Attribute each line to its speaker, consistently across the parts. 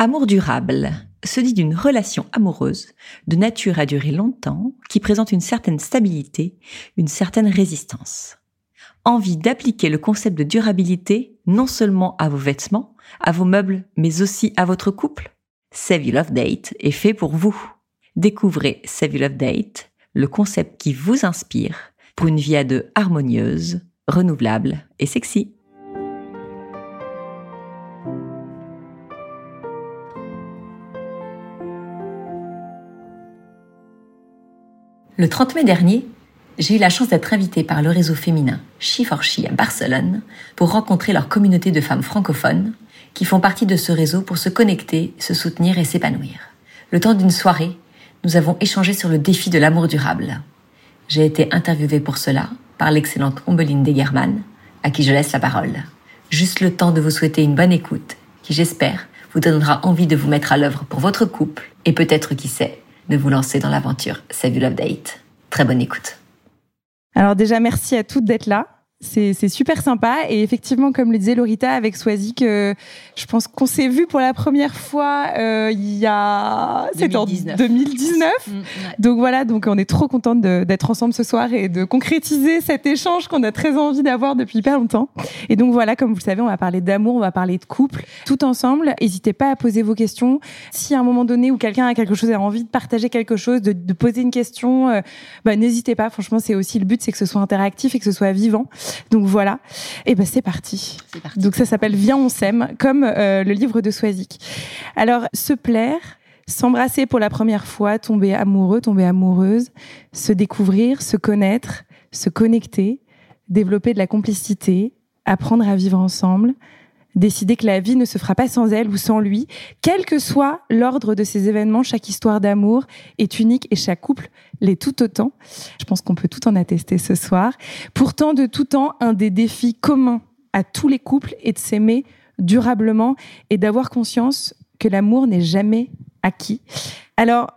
Speaker 1: Amour durable se dit d'une relation amoureuse de nature à durer longtemps qui présente une certaine stabilité, une certaine résistance. Envie d'appliquer le concept de durabilité non seulement à vos vêtements, à vos meubles, mais aussi à votre couple? Save You Love Date est fait pour vous. Découvrez Save You Love Date, le concept qui vous inspire pour une vie à deux harmonieuse, renouvelable et sexy.
Speaker 2: Le 30 mai dernier, j'ai eu la chance d'être invitée par le réseau féminin She for She à Barcelone pour rencontrer leur communauté de femmes francophones qui font partie de ce réseau pour se connecter, se soutenir et s'épanouir. Le temps d'une soirée, nous avons échangé sur le défi de l'amour durable. J'ai été interviewée pour cela par l'excellente Ombeline Degerman, à qui je laisse la parole. Juste le temps de vous souhaiter une bonne écoute, qui j'espère vous donnera envie de vous mettre à l'œuvre pour votre couple et peut-être, qui sait, de vous lancer dans l'aventure Save You Love Date. Très bonne écoute.
Speaker 3: Alors déjà, merci à toutes d'être là. C'est super sympa et effectivement, comme le disait Lorita avec Swazik, que je pense qu'on s'est vu pour la première fois euh, il y a
Speaker 2: c'était en
Speaker 3: 2019.
Speaker 2: Mm, ouais.
Speaker 3: Donc voilà, donc on est trop contente d'être ensemble ce soir et de concrétiser cet échange qu'on a très envie d'avoir depuis hyper longtemps. Et donc voilà, comme vous le savez, on va parler d'amour, on va parler de couple, tout ensemble. N'hésitez pas à poser vos questions. Si à un moment donné où quelqu'un a quelque chose, a envie de partager quelque chose, de, de poser une question, euh, bah, n'hésitez pas. Franchement, c'est aussi le but, c'est que ce soit interactif et que ce soit vivant. Donc voilà. Et ben c'est parti.
Speaker 2: Parti.
Speaker 3: Donc ça s'appelle Viens on s'aime, comme euh, le livre de Swazik. Alors se plaire, s'embrasser pour la première fois, tomber amoureux, tomber amoureuse, se découvrir, se connaître, se connecter, développer de la complicité, apprendre à vivre ensemble, décider que la vie ne se fera pas sans elle ou sans lui, quel que soit l'ordre de ces événements, chaque histoire d'amour est unique et chaque couple l'est tout autant. Je pense qu'on peut tout en attester ce soir. Pourtant, de tout temps, un des défis communs à tous les couples est de s'aimer durablement et d'avoir conscience que l'amour n'est jamais acquis. Alors,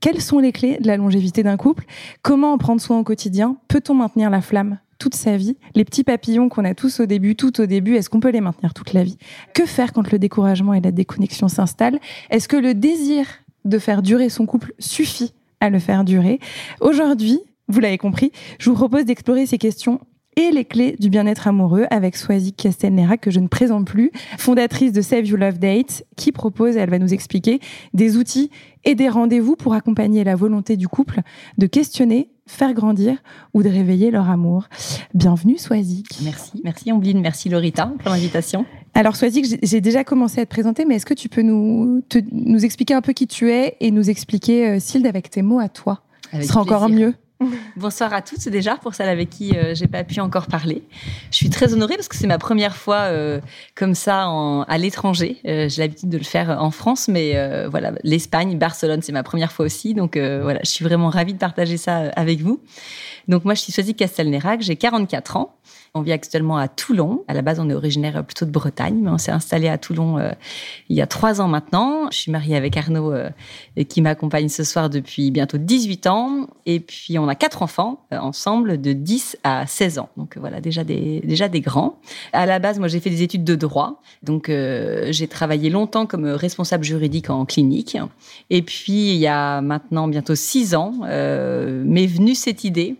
Speaker 3: quelles sont les clés de la longévité d'un couple? Comment en prendre soin au quotidien? Peut-on maintenir la flamme? Toute sa vie. Les petits papillons qu'on a tous au début, tout au début, est-ce qu'on peut les maintenir toute la vie? Que faire quand le découragement et la déconnexion s'installent? Est-ce que le désir de faire durer son couple suffit à le faire durer? Aujourd'hui, vous l'avez compris, je vous propose d'explorer ces questions et les clés du bien-être amoureux avec Swazik Castelnera, que je ne présente plus, fondatrice de Save You Love Date, qui propose, elle va nous expliquer, des outils et des rendez-vous pour accompagner la volonté du couple de questionner, faire grandir ou de réveiller leur amour. Bienvenue Swazik.
Speaker 2: Merci, merci Ombline, merci Lorita pour l'invitation.
Speaker 3: Alors Swazik, j'ai- déjà commencé à te présenter, mais est-ce que tu peux nous, te- nous expliquer un peu qui tu es et nous expliquer, euh, Silde, avec tes mots à toi?
Speaker 2: Avec
Speaker 3: Ce sera encore mieux.
Speaker 2: Bonsoir à toutes déjà pour celles avec qui euh, j'ai pas pu encore parler. Je suis très honorée parce que c'est ma première fois euh, comme ça à l'étranger. Euh, j'ai l'habitude de le faire en France, mais voilà, l'Espagne, Barcelone, c'est ma première fois aussi. Donc voilà, je suis vraiment ravie de partager ça avec vous. Donc moi, je suis Swazik Castelnerac, j'ai 44 ans. On vit actuellement à Toulon. À la base, on est originaire plutôt de Bretagne, mais on s'est installé à Toulon euh, il y a trois ans maintenant. Je suis mariée avec Arnaud euh, qui m'accompagne ce soir depuis bientôt 18 ans. Et puis, on a quatre enfants euh, ensemble de 10 à 16 ans. Donc, voilà, déjà des, déjà des grands. À la base, moi, j'ai fait des études de droit. Donc, j'ai travaillé longtemps comme responsable juridique en clinique. Et puis, il y a maintenant bientôt six ans, m'est venue cette idée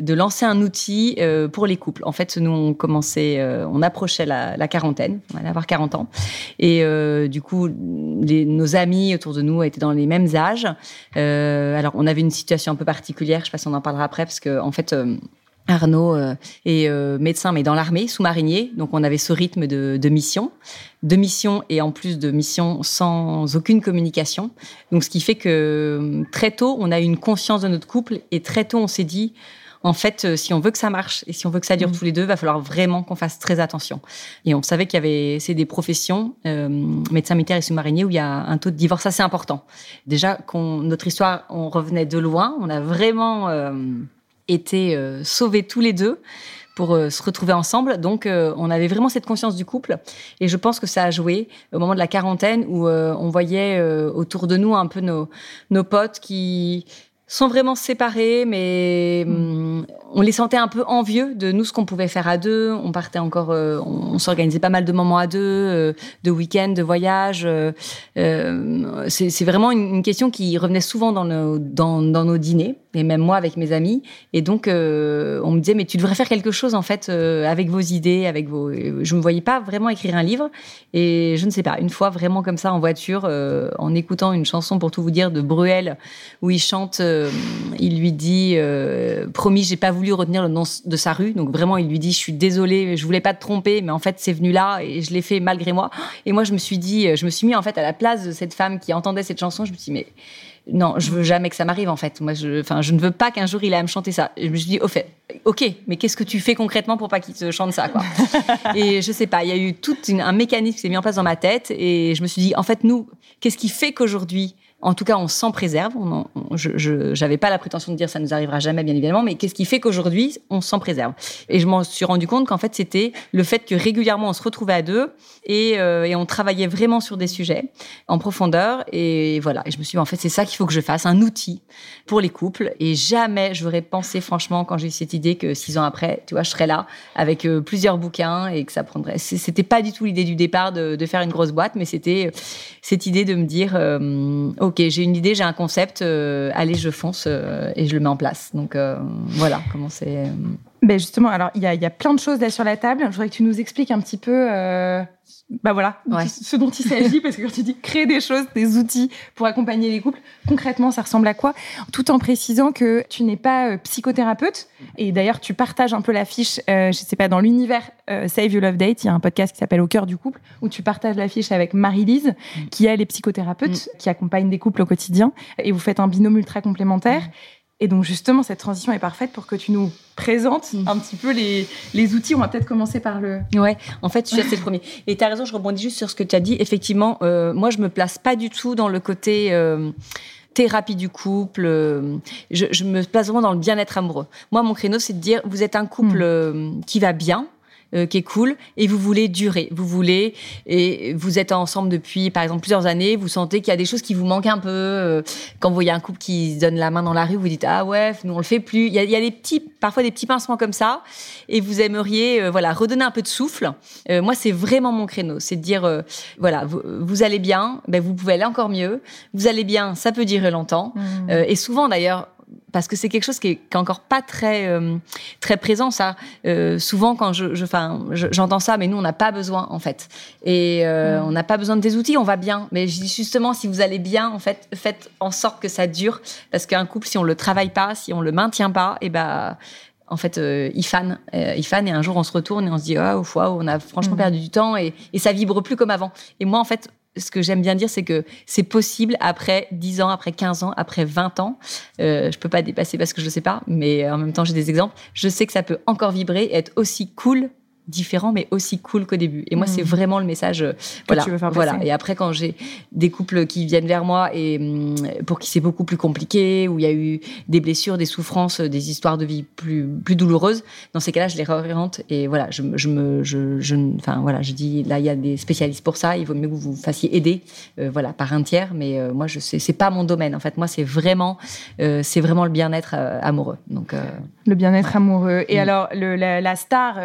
Speaker 2: de lancer un outil pour les couples. En fait, nous, on commençait, euh, on approchait la, quarantaine, on allait avoir 40 ans. Et euh, du coup, nos amis autour de nous étaient dans les mêmes âges. Euh, alors, on avait une situation un peu particulière, je sais pas si on en parlera après, parce que en fait... Arnaud est médecin, mais dans l'armée, sous-marinier. Donc, on avait ce rythme de, de mission, de mission et en plus de mission sans aucune communication. Donc, ce qui fait que très tôt, on a eu une conscience de notre couple et très tôt, on s'est dit, en fait, euh, si on veut que ça marche et si on veut que ça dure
Speaker 3: Mhm.
Speaker 2: tous les deux, va falloir vraiment qu'on fasse très attention. Et on savait qu'il y avait, c'est des professions, euh, médecin militaire et sous-marinier, où il y a un taux de divorce assez important. Déjà, qu'on, notre histoire, on revenait de loin, on a vraiment euh, été euh, sauvés tous les deux pour euh, se retrouver ensemble. Donc, euh, on avait vraiment cette conscience du couple. Et je pense que ça a joué au moment de la quarantaine où euh, on voyait euh, autour de nous un peu nos, nos potes qui sans vraiment se séparer, mais hum, on les sentait un peu envieux de nous ce qu'on pouvait faire à deux. On partait encore, euh, on, s'organisait pas mal de moments à deux, euh, de week-ends, de voyages. Euh, c'est vraiment une, question qui revenait souvent dans nos, dans, dans, nos dîners, et même moi avec mes amis. Et donc, on me disait, mais tu devrais faire quelque chose en fait avec vos idées, avec vos. Je me voyais pas vraiment écrire un livre. Et je ne sais pas, une fois vraiment comme ça en voiture, en écoutant une chanson pour tout vous dire de Bruel, où il chante, il lui dit, promis, j'ai pas voulu retenir le nom de sa rue. Donc vraiment, il lui dit, je suis désolé, je voulais pas te tromper, mais en fait, c'est venu là et je l'ai fait malgré moi. Et moi, je me suis dit, je me suis mis en fait à la place de cette femme qui entendait cette chanson. Je me suis dit, mais non, je veux jamais que ça m'arrive en fait. Moi, je, enfin, je ne veux pas qu'un jour il à me chanter ça. je me suis dit, au fait, ok, mais qu'est-ce que tu fais concrètement pour pas qu'il te chante ça, quoi? Et je sais pas, il y a eu tout un mécanisme qui s'est mis en place dans ma tête et je me suis dit, en fait, nous, qu'est-ce qui fait qu'aujourd'hui en tout cas, on s'en préserve. On je n'avais pas la prétention de dire ça nous arrivera jamais, bien évidemment, mais qu'est-ce qui fait qu'aujourd'hui, on s'en préserve? Et je m'en suis rendu compte qu'en fait, c'était le fait que régulièrement, on se retrouvait à deux et, euh, et, on travaillait vraiment sur des sujets en profondeur. Et voilà, et je me suis dit, en fait, c'est ça qu'il faut que je fasse, un outil pour les couples. Et jamais j'aurais pensé, franchement, quand j'ai eu cette idée, que six ans après, tu vois, je serais là avec euh, plusieurs bouquins et que ça prendrait. C'était pas du tout l'idée du départ de, de, faire une grosse boîte, mais c'était euh, cette idée de me dire, ok, j'ai une idée, j'ai un concept, euh, allez, je fonce euh, et je le mets en place. Donc euh, voilà comment c'est.
Speaker 3: Ben justement, alors il y y a, plein de choses là sur la table. Je voudrais que tu nous expliques un petit peu bah voilà, ce dont il s'agit, parce que quand tu dis créer des choses, des outils pour accompagner les couples, concrètement, ça ressemble à quoi? Tout en précisant que tu n'es pas euh, psychothérapeute, et d'ailleurs, tu partages un peu l'affiche, euh, je sais pas, dans l'univers euh, Save Your Love Date, il y a un podcast qui s'appelle Au cœur du couple, où tu partages l'affiche avec Marie-Lise, mm. qui elle est psychothérapeute, mm. qui accompagne des couples au quotidien, et vous faites un binôme ultra complémentaire. Mm. Et donc justement, cette transition est parfaite pour que tu nous présentes mm. un petit peu les, les outils. On va peut-être commencer par le...
Speaker 2: Ouais, en fait, assez le premier. Et tu as raison, je rebondis juste sur ce que tu as dit. Effectivement, euh, moi, je me place pas du tout dans le côté... Euh, thérapie du couple. Euh, je, je, me place vraiment dans le bien-être amoureux. Moi, mon créneau, c'est de dire, vous êtes un couple mm. qui va bien, euh, qui est cool et vous voulez durer. Vous voulez et vous êtes ensemble depuis par exemple plusieurs années. Vous sentez qu'il y a des choses qui vous manquent un peu. Euh, quand vous voyez un couple qui se donne la main dans la rue, vous dites ah ouais, nous on le fait plus. Il y a, il y a des petits, parfois des petits pincements comme ça et vous aimeriez euh, voilà redonner un peu de souffle. moi c'est vraiment mon créneau, c'est de dire voilà vous, vous, allez bien, ben vous pouvez aller encore mieux. Vous allez bien, ça peut durer longtemps. Mmh. et souvent d'ailleurs parce que c'est quelque chose qui est, qui est, encore pas très euh, très présent ça euh, souvent quand je enfin je, j'entends ça mais nous on n'a pas besoin en fait et euh, mm. on n'a pas besoin de des outils on va bien mais je dis justement si vous allez bien en fait faites en sorte que ça dure parce qu'un couple si on le travaille pas si on le maintient pas et eh ben en fait, euh, il fan, euh, il fan, et un jour on se retourne et on se dit, oh, on a franchement mm. perdu du temps et, et ça vibre plus comme avant. Et moi, en fait, ce que j'aime bien dire, c'est que c'est possible après 10 ans, après 15 ans, après 20 ans. Euh, je peux pas dépasser parce que je ne sais pas, mais en même temps, j'ai des exemples. Je sais que ça peut encore vibrer et être aussi cool différent mais aussi cool qu'au début. Et moi, c'est mmh. vraiment le message. Euh, voilà, voilà. Et après, quand j'ai des couples qui viennent vers moi et hum, pour qui c'est beaucoup plus compliqué, où il y a eu des blessures, des souffrances, des histoires de vie plus plus douloureuses, dans ces cas-là, je les réoriente et voilà, je, je me, je, je, enfin voilà, je dis là, il y a des spécialistes pour ça. Il vaut mieux que vous vous fassiez aider, euh, voilà, par un tiers. Mais euh, moi, je sais, c'est pas mon domaine. En fait, moi, c'est vraiment, c'est vraiment le bien-être amoureux. Donc
Speaker 3: le bien-être amoureux. Et mmh. alors, le, la, la, star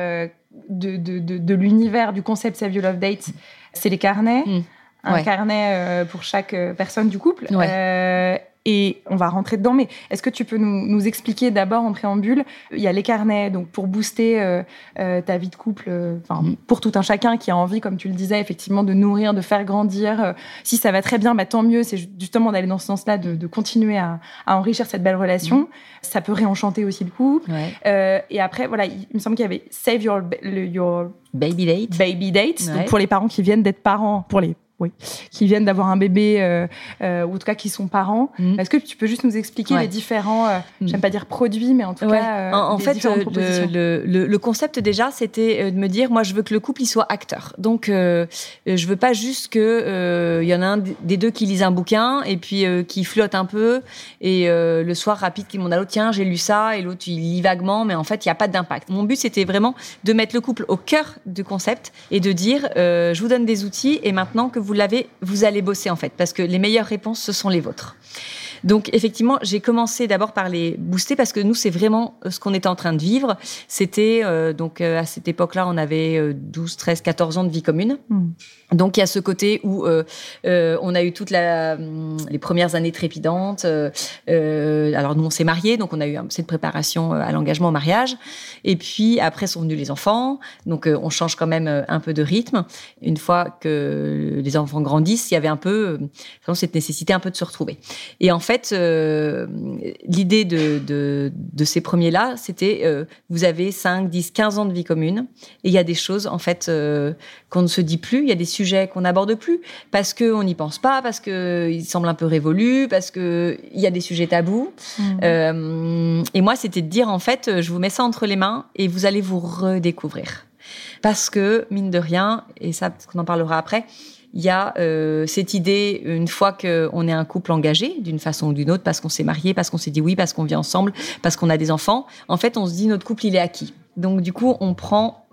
Speaker 3: de, de, de, de l'univers du concept Save Your Love Date, c'est les carnets. Mm. Un carnet euh, pour chaque euh, personne du couple. Euh, et on va rentrer dedans. Mais est-ce que tu peux nous, nous expliquer d'abord en préambule Il y a les carnets, donc pour booster euh, euh ta vie de couple, euh, enfin mm. pour tout un chacun qui a envie, comme tu le disais, effectivement, de nourrir, de faire grandir. Si ça va très bien, bah, tant mieux. C'est justement d'aller dans ce sens-là, de, de, continuer à, à, enrichir cette belle relation. Mm. Ça peut réenchanter aussi le couple. Ouais. et après, voilà, il, me semble qu'il y avait Save Your, your
Speaker 2: Baby Date.
Speaker 3: Baby Date, donc pour les parents qui viennent d'être parents, pour les oui, qui viennent d'avoir un bébé euh, euh, ou en tout cas qui sont parents. Mm. Est-ce que tu peux juste nous expliquer les différents, euh, mm. j'aime pas dire produits, mais en tout cas,
Speaker 2: euh, en, fait, le, le, le, concept déjà, c'était de me dire, moi, je veux que le couple il soit acteur. Donc, je veux pas juste que il y en a un des deux qui lise un bouquin et puis qui flotte un peu et le soir rapide qui demande à l'autre, tiens, j'ai lu ça et l'autre il lit vaguement, mais en fait, il y a pas d'impact. Mon but, c'était vraiment de mettre le couple au cœur du concept et de dire, je vous donne des outils et maintenant que vous l'avez, vous allez bosser en fait, parce que les meilleures réponses, ce sont les vôtres. Donc effectivement, j'ai commencé d'abord par les booster parce que nous, c'est vraiment ce qu'on était en train de vivre. C'était donc à cette époque-là, on avait 12, 13, 14 ans de vie commune. Hmm. Donc il y a ce côté où euh, euh, on a eu toutes hum, les premières années trépidantes. Euh, euh, alors nous on s'est mariés, donc on a eu cette préparation euh, à l'engagement au mariage. Et puis après sont venus les enfants, donc euh, on change quand même un peu de rythme. Une fois que les enfants grandissent, il y avait un peu cette nécessité un peu de se retrouver. Et en fait, l'idée de, de, de, ces premiers-là, c'était vous avez 5, 10, 15 ans de vie commune, et il y a des choses en fait qu'on ne se dit plus. Il y a des sujets qu'on n'aborde plus parce qu'on n'y pense pas, parce qu'ils semblent un peu révolus, parce qu'il y a des sujets tabous. Mmh. Euh, et moi, c'était de dire, en fait, je vous mets ça entre les mains et vous allez vous redécouvrir. Parce que, mine de rien, et ça, qu'on en parlera après, il y a euh, cette idée, une fois qu'on est un couple engagé, d'une façon ou d'une autre, parce qu'on s'est marié, parce qu'on s'est dit oui, parce qu'on vit ensemble, parce qu'on a des enfants, en fait, on se dit notre couple, il est acquis. Donc, du coup, on prend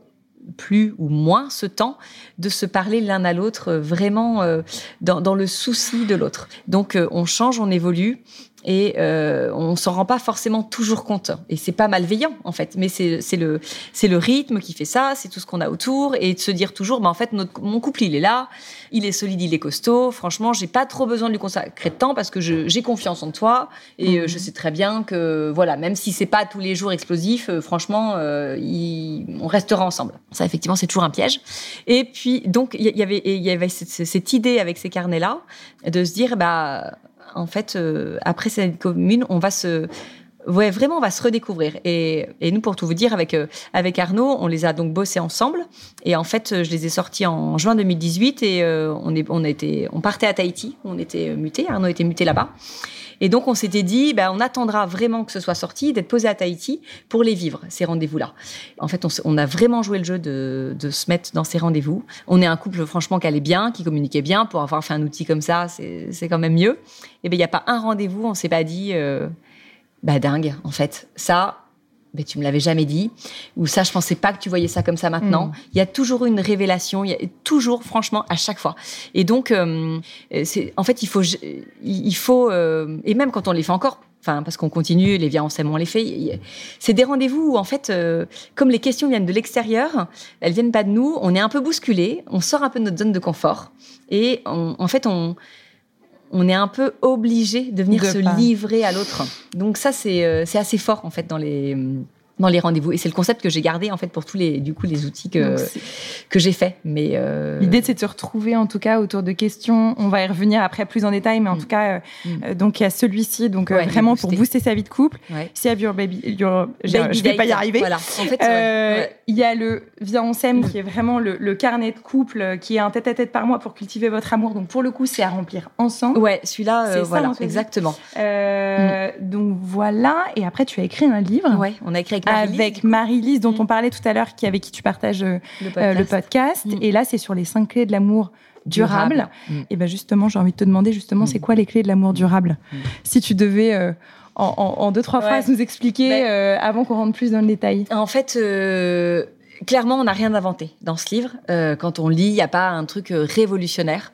Speaker 2: plus ou moins ce temps de se parler l'un à l'autre euh, vraiment euh, dans, le souci de l'autre. Donc euh, on change, on évolue et euh, on s'en rend pas forcément toujours compte. Et c'est pas malveillant en fait, mais c'est le c'est le rythme qui fait ça, c'est tout ce qu'on a autour et de se dire toujours, bah en fait notre, mon couple il est là, il est solide, il est costaud. Franchement, j'ai pas trop besoin de lui consacrer de temps parce que j'ai confiance en toi et euh, je mhm. sais très bien que voilà, même si c'est pas tous les jours explosif, euh, franchement, euh, on restera ensemble. Ça effectivement c'est toujours un piège. Et puis donc il y, avait il y avait cette, cette idée avec ces carnets là de se dire bah en fait, euh, après cette commune, on va se ouais, vraiment, on va se redécouvrir. Et, nous, pour tout vous dire, avec, euh, avec Arnaud, on les a donc bossés ensemble. Et en fait, je les ai sortis en juin 2018 et euh, on, est, on, on partait à Tahiti, on était muté, Arnaud était muté là-bas. Et donc, on s'était dit, ben, on attendra vraiment que ce soit sorti, d'être posé à Tahiti pour les vivre, ces rendez-vous-là. En fait, on, a vraiment joué le jeu de, se mettre dans ces rendez-vous. On est un couple, franchement, qui allait bien, qui communiquait bien. Pour avoir fait un outil comme ça, c'est quand même mieux. Et ben, il n'y a pas un rendez-vous, on s'est pas dit, euh, bah dingue, en fait. Ça, mais tu me l'avais jamais dit, ou ça, je pensais pas que tu voyais ça comme ça maintenant. Mm. Il y a toujours une révélation, il y a toujours, franchement, à chaque fois. Et donc, euh, c'est, en fait, il faut, il faut, euh, et même quand on les fait encore, enfin, parce qu'on continue, les viens, on s'aime, on les fait. C'est des rendez-vous où, en fait, euh, comme les questions viennent de l'extérieur, elles viennent pas de nous. On est un peu bousculé, on sort un peu de notre zone de confort, et en fait, on on est un peu obligé de venir se livrer à l'autre. Donc ça, c'est euh, assez fort en fait dans les dans les rendez-vous. Et c'est le concept que j'ai gardé en fait pour tous les du coup les outils que que j'ai fait. Mais euh...
Speaker 3: l'idée c'est de se retrouver en tout cas autour de questions. On va y revenir après plus en détail, mais en mm. tout cas euh, mm. euh, donc il y a celui-ci donc euh, vraiment pour booster sa vie de couple. Ouais. Save your baby, your, je vais pas y arriver. Voilà. En fait, il y a le Viens on s'aime mm. qui est vraiment le, le, carnet de couple qui est un tête à tête par mois pour cultiver votre amour. Donc pour le coup c'est à remplir ensemble.
Speaker 2: Ouais, celui-là voilà exactement.
Speaker 3: Donc voilà. Et après tu as écrit un livre.
Speaker 2: Ouais, on a écrit
Speaker 3: avec Marie-Lise, dont on parlait tout à l'heure, qui avec qui tu partages euh, le podcast. Mm. Et là, c'est sur les cinq clés de l'amour durable. Mm. Et ben justement, j'ai envie de te demander justement, c'est mm. quoi les clés de l'amour durable? Si tu devais euh, en, deux trois phrases nous expliquer ben euh, avant qu'on rentre plus dans le détail.
Speaker 2: En fait, clairement, on n'a rien inventé dans ce livre. Euh, quand on lit, il n'y a pas un truc euh, révolutionnaire.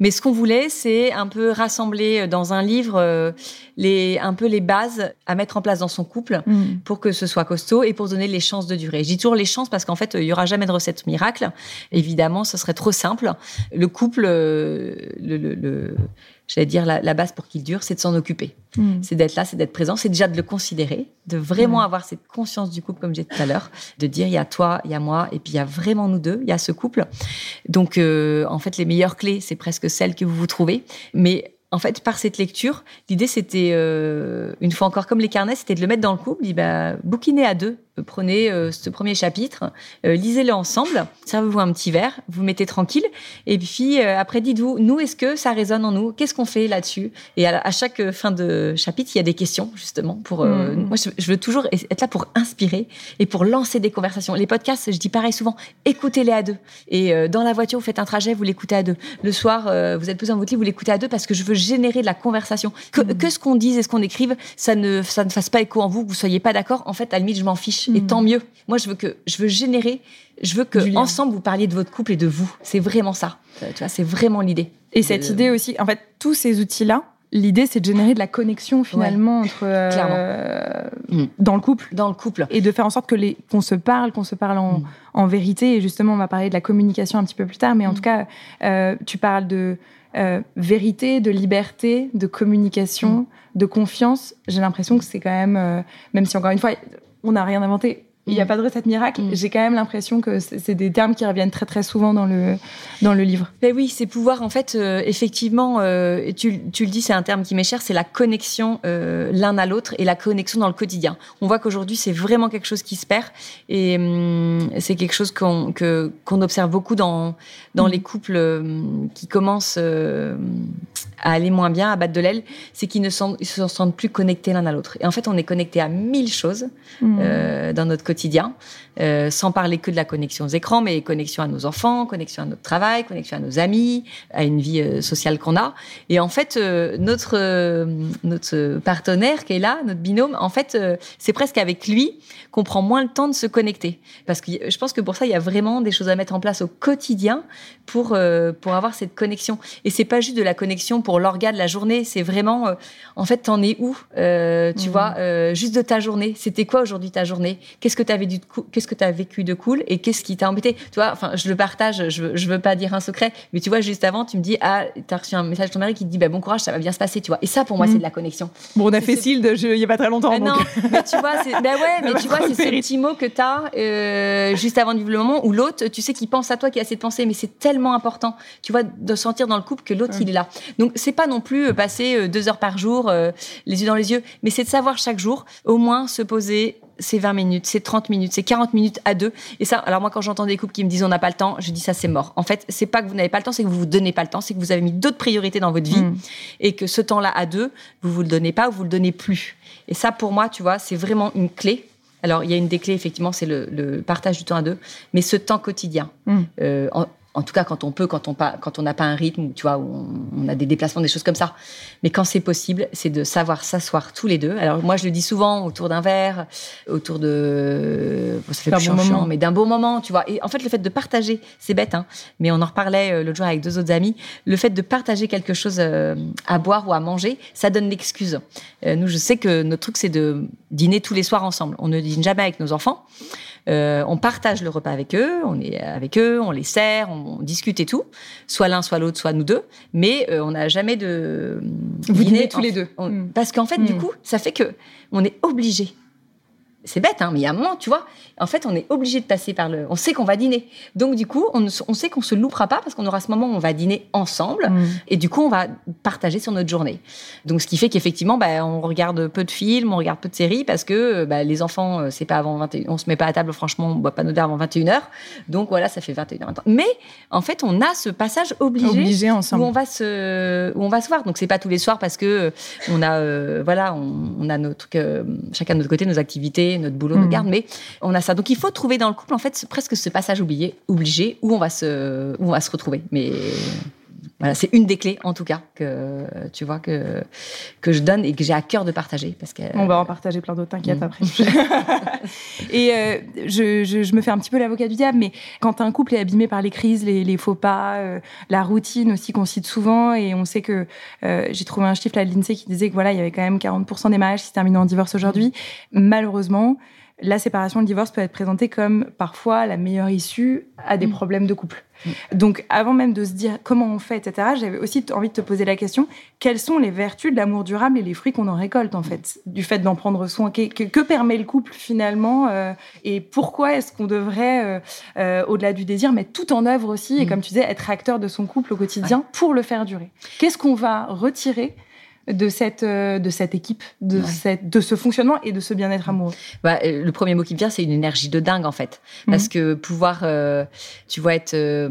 Speaker 2: Mais ce qu'on voulait, c'est un peu rassembler euh, dans un livre les, un peu les bases à mettre en place dans son couple mm. pour que ce soit costaud et pour donner les chances de durer. Je dis toujours les chances parce qu'en fait, il y aura jamais de recette miracle. Évidemment, ce serait trop simple. Le couple, le, le, le j'allais dire, la, base pour qu'il dure, c'est de s'en occuper. Hmm. C'est d'être là, c'est d'être présent, c'est déjà de le considérer, de vraiment avoir cette conscience du couple, comme j'ai tout à l'heure, de dire il y a toi, il y a moi, et puis il y a vraiment nous deux, il y a ce couple. Donc, euh, en fait, les meilleures clés, c'est presque celles que vous vous trouvez. Mais en fait, par cette lecture, l'idée, c'était, euh, une fois encore, comme les carnets, c'était de le mettre dans le couple, dit, bah, bouquiner à deux, prenez euh, ce premier chapitre, euh, lisez-le ensemble, servez-vous un petit verre, vous mettez tranquille, et puis euh, après dites-vous, nous, est-ce que ça résonne en nous? Qu'est-ce qu'on fait là-dessus? Et à, chaque fin de chapitre, il y a des questions justement pour. Mmh. Moi, je, veux toujours être là pour inspirer et pour lancer des conversations. Les podcasts, je dis pareil souvent, écoutez-les à deux. Et dans la voiture, vous faites un trajet, vous l'écoutez à deux. Le soir, vous êtes posé dans votre lit, vous l'écoutez à deux parce que je veux générer de la conversation. Que, mmh. que ce qu'on dise et ce qu'on écrive, ça ne, ça ne fasse pas écho en vous, que vous soyez pas d'accord. En fait, à la limite, je m'en fiche et hmm. tant mieux. Moi, je veux que je veux générer, je veux que ensemble vous parliez de votre couple et de vous. C'est vraiment ça. Tu vois, c'est vraiment l'idée.
Speaker 3: Et cette idée aussi, en fait, tous ces outils-là, l'idée, c'est de générer de la connexion finalement entre euh,
Speaker 2: Mm.
Speaker 3: dans le couple
Speaker 2: Dans le couple.
Speaker 3: et de faire en sorte que les qu'on se parle, qu'on se parle en,
Speaker 2: Mm.
Speaker 3: en vérité. Et justement, on va parler de la communication un petit peu plus tard, mais en tout cas, euh, tu parles de euh, vérité, de liberté, de
Speaker 2: Mm.
Speaker 3: communication, de confiance. J'ai l'impression que c'est quand même, euh, même si encore une fois, on n'a rien inventé. Il n'y a
Speaker 2: Mm.
Speaker 3: pas de recette miracle.
Speaker 2: Mm.
Speaker 3: J'ai quand même l'impression que c'est des termes qui reviennent très très souvent dans le dans le livre.
Speaker 2: Ben oui, c'est pouvoir en fait euh, effectivement, euh, tu, tu le dis, c'est un terme qui m'est cher, c'est la connexion euh, l'un à l'autre et la connexion dans le quotidien. On voit qu'aujourd'hui c'est vraiment quelque chose qui se perd et hum, c'est quelque chose qu'on que qu'on observe beaucoup dans dans les couples hum, qui commencent euh, à aller moins bien, à battre de l'aile, c'est qu'ils ne sont, ils se sentent plus connectés l'un à l'autre. Et en fait, on est connecté à mille choses
Speaker 3: Mm.
Speaker 2: euh, dans notre quotidien, euh, sans parler que de la connexion aux écrans, mais connexion à nos enfants, connexion à notre travail, connexion à nos amis, à une vie euh, sociale qu'on a. Et en fait, euh, notre notre partenaire qui est là, notre binôme, en fait, c'est presque avec lui qu'on prend moins le temps de se connecter, parce que je pense que pour ça, il y a vraiment des choses à mettre en place au quotidien pour pour avoir cette connexion. Et c'est pas juste de la connexion pour l'orga de la journée, c'est vraiment, en fait, t'en es où, tu
Speaker 3: Mhm.
Speaker 2: vois, juste de ta journée. C'était quoi aujourd'hui ta journée? Qu'est-ce que tu avais du cou- qu'est-ce que tu as vécu de cool et qu'est-ce qui t'a embêté? Tu vois, enfin, je le partage, je veux, je veux pas dire un secret, mais tu vois, juste avant, tu me dis ah, t'as reçu un message de ton mari qui te dit bah bon courage, ça va bien se passer, tu vois. Et ça, pour moi, c'est de la connexion.
Speaker 3: Bon, on a fait Sild il y a pas très longtemps.
Speaker 2: Ah non, mais tu vois, c'est, ben ouais, mais
Speaker 3: va
Speaker 2: tu vois,
Speaker 3: trop
Speaker 2: c'est ce petit mot que t'as euh, juste avant de vivre le moment où l'autre, tu sais, qu'il pense à toi, qui a de penser, mais c'est tellement important, tu vois, de sentir dans le couple que l'autre,
Speaker 3: Mm.
Speaker 2: il est là. Donc, c'est pas non plus euh, passer euh, deux heures par jour, euh, les yeux dans les yeux, mais c'est de savoir chaque jour, au moins, se poser c'est 20 minutes, c'est 30 minutes, c'est 40 minutes à deux. Et ça, alors moi, quand j'entends des couples qui me disent on n'a pas le temps, je dis ça, c'est mort. En fait, c'est pas que vous n'avez pas le temps, c'est que vous vous donnez pas le temps, c'est que vous avez mis d'autres priorités dans votre vie
Speaker 3: Mm.
Speaker 2: et que ce temps-là à deux, vous vous le donnez pas ou vous le donnez plus. Et ça, pour moi, tu vois, c'est vraiment une clé. Alors, il y a une des clés, effectivement, c'est le, le partage du temps à deux, mais ce temps quotidien.
Speaker 3: Mm.
Speaker 2: Euh, en, en tout cas, quand on peut, quand on pas, quand on n'a pas un rythme, tu vois, on, on a des déplacements, des choses comme ça. Mais quand c'est possible, c'est de savoir s'asseoir tous les deux. Alors moi, je le dis souvent autour d'un verre, autour de, bon, ça fait
Speaker 3: D'un
Speaker 2: plus
Speaker 3: bon
Speaker 2: chiant,
Speaker 3: moment.
Speaker 2: mais d'un beau moment, tu vois. Et en fait, le fait de partager, c'est bête, hein, mais on en reparlait euh, l'autre jour avec deux autres amis. Le fait de partager quelque chose euh, à boire ou à manger, ça donne l'excuse. Euh, nous, je sais que notre truc, c'est de dîner tous les soirs ensemble. On ne dîne jamais avec nos enfants. Euh, on partage le repas avec eux, on est avec eux, on les sert, on, on discute et tout, soit l'un, soit l'autre, soit nous deux. Mais euh, on n'a jamais de
Speaker 3: Vous
Speaker 2: dîner
Speaker 3: dînez tous les deux.
Speaker 2: on-
Speaker 3: Mm.
Speaker 2: Parce qu'en fait, du
Speaker 3: Mm.
Speaker 2: coup, ça fait que on est obligé. C'est bête, hein, mais il y a un moment, tu vois, en fait, on est obligé de passer par le. On sait qu'on va dîner. Donc, du coup, on, sait qu'on se loupera pas parce qu'on aura ce moment où on va dîner ensemble.
Speaker 3: Mm.
Speaker 2: Et du coup, on va partager sur notre journée. Donc, ce qui fait qu'effectivement, bah, on regarde peu de films, on regarde peu de séries parce que bah, les enfants, euh, c'est pas avant 21 On se met pas à table, franchement, on boit pas nos verres avant 21h. Donc, voilà, ça fait 21h. 20 Mais, en fait, on a ce passage obligé
Speaker 3: Obligés
Speaker 2: où
Speaker 3: ensemble.
Speaker 2: on va se où on va se voir donc c'est pas tous les soirs parce que euh, on a euh, voilà on, on a notre euh, chacun de notre côté nos activités notre boulot nos
Speaker 3: Mhm.
Speaker 2: gardes mais on a ça donc il faut trouver dans le couple en fait presque ce passage oublié obligé où on va se où on va se retrouver mais voilà, c'est une des clés en tout cas que tu vois que que je donne et que j'ai à cœur de partager parce que
Speaker 3: On va en partager plein d'autres, t'inquiète
Speaker 2: Mm.
Speaker 3: après. et euh, je, je, je me fais un petit peu l'avocat du diable, mais quand un couple est abîmé par les crises, les, les faux pas, euh, la routine aussi qu'on cite souvent, et on sait que euh, j'ai trouvé un chiffre là de l'INSEE qui disait que voilà, il y avait quand même 40% des mariages qui se terminent en divorce aujourd'hui. Malheureusement, la séparation, le divorce peut être présenté comme parfois la meilleure issue à des
Speaker 2: Mm.
Speaker 3: problèmes de couple. Donc, avant même de se dire comment on fait, etc., j'avais aussi envie de te poser la question quelles sont les vertus de l'amour durable et les fruits qu'on en récolte, en fait, du fait d'en prendre soin? Que, que- que permet le couple finalement euh, Et pourquoi est-ce qu'on devrait, euh, euh, au-delà du désir, mettre tout en œuvre aussi et,
Speaker 2: Mm.
Speaker 3: comme tu disais, être acteur de son couple au quotidien pour le faire durer? Qu'est-ce qu'on va retirer de cette, euh, de cette équipe, de,
Speaker 2: Ouais.
Speaker 3: cette, de ce fonctionnement et de ce bien-être amoureux
Speaker 2: Bah, euh, le premier mot qui me vient, c'est une énergie de dingue en fait, parce que pouvoir, euh, tu vois, être euh,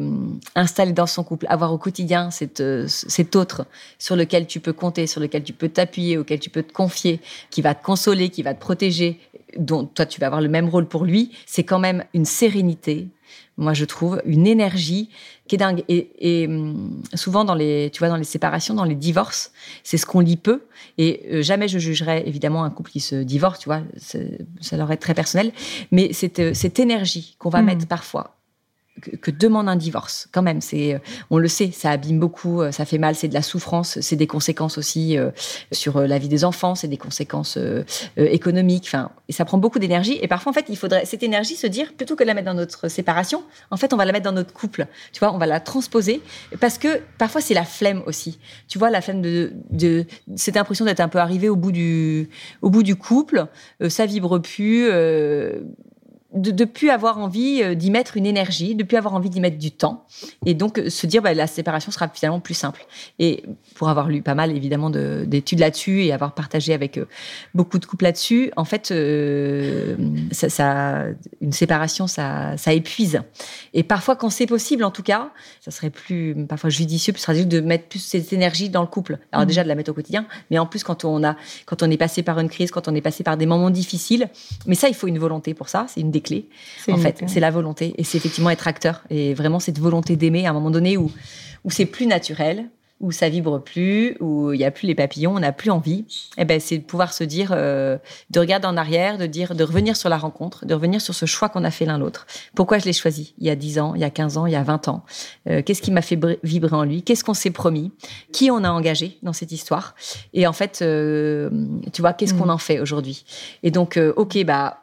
Speaker 2: installé dans son couple, avoir au quotidien cet, euh, cet autre sur lequel tu peux compter, sur lequel tu peux t'appuyer, auquel tu peux te confier, qui va te consoler, qui va te protéger, dont toi tu vas avoir le même rôle pour lui, c'est quand même une sérénité. Moi, je trouve une énergie qui est dingue. Et, et, hum, souvent dans les, tu vois, dans les séparations, dans les divorces, c'est ce qu'on lit peu. Et euh, jamais je jugerais évidemment un couple qui se divorce, tu vois, ça leur est très personnel. Mais cette, euh, cette énergie qu'on va
Speaker 3: Mm.
Speaker 2: mettre parfois, que, demande un divorce. Quand même, c'est, on le sait, ça abîme beaucoup, ça fait mal, c'est de la souffrance, c'est des conséquences aussi sur la vie des enfants, c'est des conséquences économiques. Enfin, et ça prend beaucoup d'énergie. Et parfois, en fait, il faudrait cette énergie se dire plutôt que de la mettre dans notre séparation, en fait, on va la mettre dans notre couple. Tu vois, on va la transposer parce que parfois c'est la flemme aussi. Tu vois, la flemme de, cette impression d'être un peu arrivé au bout du couple, ça vibre plus. De ne plus avoir envie euh, d'y mettre une énergie, de plus avoir envie d'y mettre du temps, et donc euh, se dire bah, la séparation sera finalement plus simple. Et pour avoir lu pas mal évidemment d'études là-dessus et avoir partagé avec euh, beaucoup de couples là-dessus, en fait, ça, ça, une séparation, ça, ça épuise. Et parfois, quand c'est possible, en tout cas, ça serait plus parfois judicieux, plus stratégique de mettre plus cette énergie dans le couple. Alors mmh. déjà de la mettre au quotidien, mais en plus quand on a, quand on est passé par une crise, quand on est passé par des moments difficiles, mais ça, il faut une volonté pour ça. C'est une clés. En fait, c'est la volonté. Et c'est effectivement être acteur. Et vraiment cette volonté d'aimer à un moment donné où, où c'est plus naturel, où ça vibre plus, où il n'y a plus les papillons, on n'a plus envie, et eh ben c'est de pouvoir se dire, euh, de regarder en arrière, de dire, de revenir sur la rencontre, de revenir sur ce choix qu'on a fait l'un l'autre. Pourquoi je l'ai choisi il y a 10 ans, il y a 15 ans, il y a 20 ans? Euh, Qu'est-ce qui m'a fait vibrer en lui? Qu'est-ce qu'on s'est promis? Qui on a engagé dans cette histoire? Et en fait, euh, tu vois, qu'est-ce qu'on mmh. en fait aujourd'hui? Et donc, ok, bah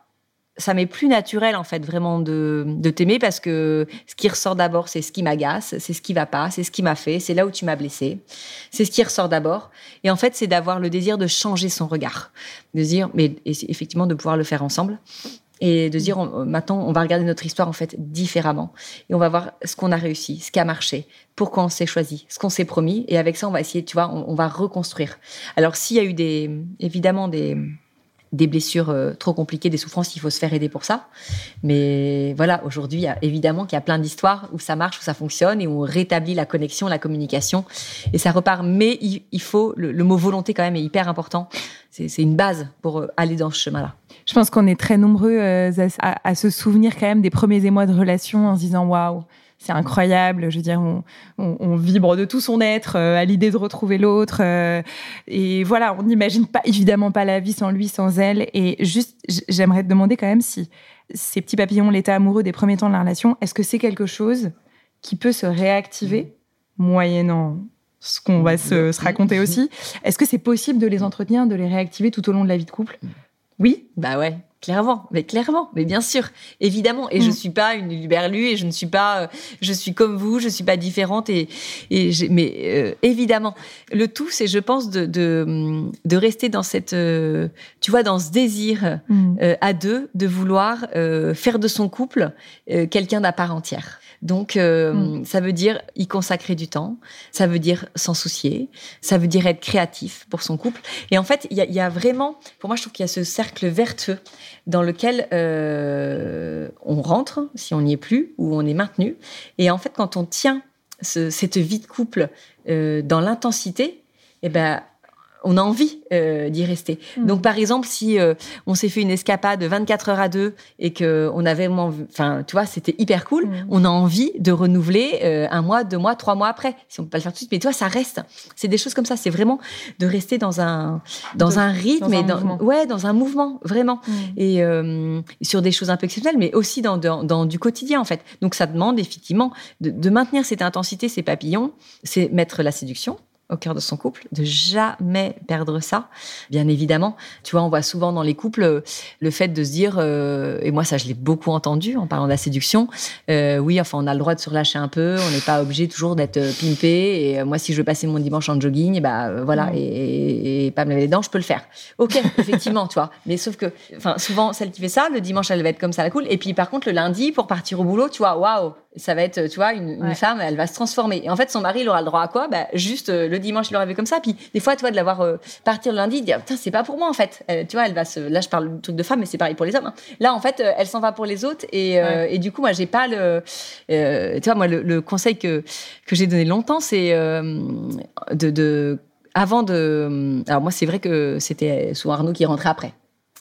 Speaker 2: ça m'est plus naturel en fait vraiment de, de t'aimer parce que ce qui ressort d'abord c'est ce qui m'agace, c'est ce qui va pas, c'est ce qui m'a fait, c'est là où tu m'as blessé, c'est ce qui ressort d'abord. Et en fait c'est d'avoir le désir de changer son regard, de dire mais effectivement de pouvoir le faire ensemble. Et de dire maintenant on va regarder notre histoire en fait différemment. Et on va voir ce qu'on a réussi, ce qui a marché, pourquoi on s'est choisi, ce qu'on s'est promis. Et avec ça on va essayer tu vois on, on va reconstruire. Alors s'il y a eu des évidemment des des blessures euh, trop compliquées, des souffrances, il faut se faire aider pour ça. Mais voilà, aujourd'hui, évidemment qu'il y a plein d'histoires où ça marche, où ça fonctionne et où on rétablit la connexion, la communication et ça repart. Mais il, faut, le, mot volonté quand même est hyper important. C'est une base pour euh, aller dans ce chemin-là.
Speaker 3: Je pense qu'on est très nombreux euh, à, à, se souvenir quand même des premiers émois de relation en se disant waouh c'est incroyable. Je veux dire, on, vibre de tout son être euh, à l'idée de retrouver l'autre. Euh, et voilà, on n'imagine pas évidemment pas la vie sans lui, sans elle. Et juste, j'aimerais te demander quand même si ces petits papillons, l'état amoureux des premiers temps de la relation, est-ce que c'est quelque chose qui peut se réactiver moyennant ce qu'on va se, se raconter aussi? Est-ce que c'est possible de les entretenir, de les réactiver tout au long de la vie de couple? Oui?
Speaker 2: Bah ouais. Clairement, mais clairement, mais bien sûr, évidemment. Et je mm. suis pas une luberlue et je ne suis pas, euh, je suis comme vous, je suis pas différente et, et mais euh, évidemment, le tout, c'est, je pense, de, de, de rester dans cette, euh, tu vois, dans ce désir mm. à deux de vouloir faire de son couple quelqu'un d'à part entière. Donc, euh, mm. ça veut dire y consacrer du temps, ça veut dire s'en soucier, ça veut dire être créatif pour son couple. Et en fait, il y, a, vraiment, pour moi, je trouve qu'il y a ce cercle vertueux dans lequel euh, on rentre, si on n'y est plus, ou on est maintenu. Et en fait, quand on tient cette vie de couple euh, dans l'intensité, eh ben, on a envie euh, d'y rester. Mm. Donc par exemple, si euh, on s'est fait une escapade de 24 heures à deux et que on avait enfin tu vois, c'était hyper cool, mm. on a envie de renouveler euh, un mois, deux mois, trois mois après. Si on peut pas le faire tout de suite, mais toi, ça reste. C'est des choses comme ça. C'est vraiment de rester dans un dans un rythme et dans ouais dans un mouvement vraiment mm. et sur des choses un peu exceptionnelles, mais aussi dans, dans, du quotidien en fait. Donc ça demande effectivement de, de maintenir cette intensité, ces papillons, c'est mettre la séduction au cœur de son couple, de jamais perdre ça. Bien évidemment, tu vois, on voit souvent dans les couples euh, le fait de se dire, euh, et moi ça je l'ai beaucoup entendu en parlant de la séduction, euh, oui, enfin on a le droit de se relâcher un peu, on n'est pas obligé toujours d'être pimpé, et moi si je veux passer mon dimanche en jogging, et bah voilà, et, pas me laver les dents, je peux le faire. Ok, effectivement, tu vois, mais sauf que, enfin souvent celle qui fait ça, le dimanche elle va être comme ça la cool, et puis par contre le lundi pour partir au boulot, tu vois, waouh, ça va être, tu vois, une, femme, elle va se transformer. Et en fait, son mari, il aura le droit à quoi? Bah, Juste euh, le dimanche, il l'aurait vu comme ça. Puis des fois, tu vois, de l'avoir euh, partir le lundi, de dire, putain, c'est pas pour moi, en fait. tu vois, elle va se. Là, je parle du truc de femme, mais c'est pareil pour les hommes. Hein. Là, en fait, euh, elle s'en va pour les autres. Et, et du coup, moi, j'ai pas le. tu vois, moi, le, conseil que, que j'ai donné longtemps, c'est de, de. Avant de. Alors, moi, c'est vrai que c'était souvent Arnaud qui rentrait après.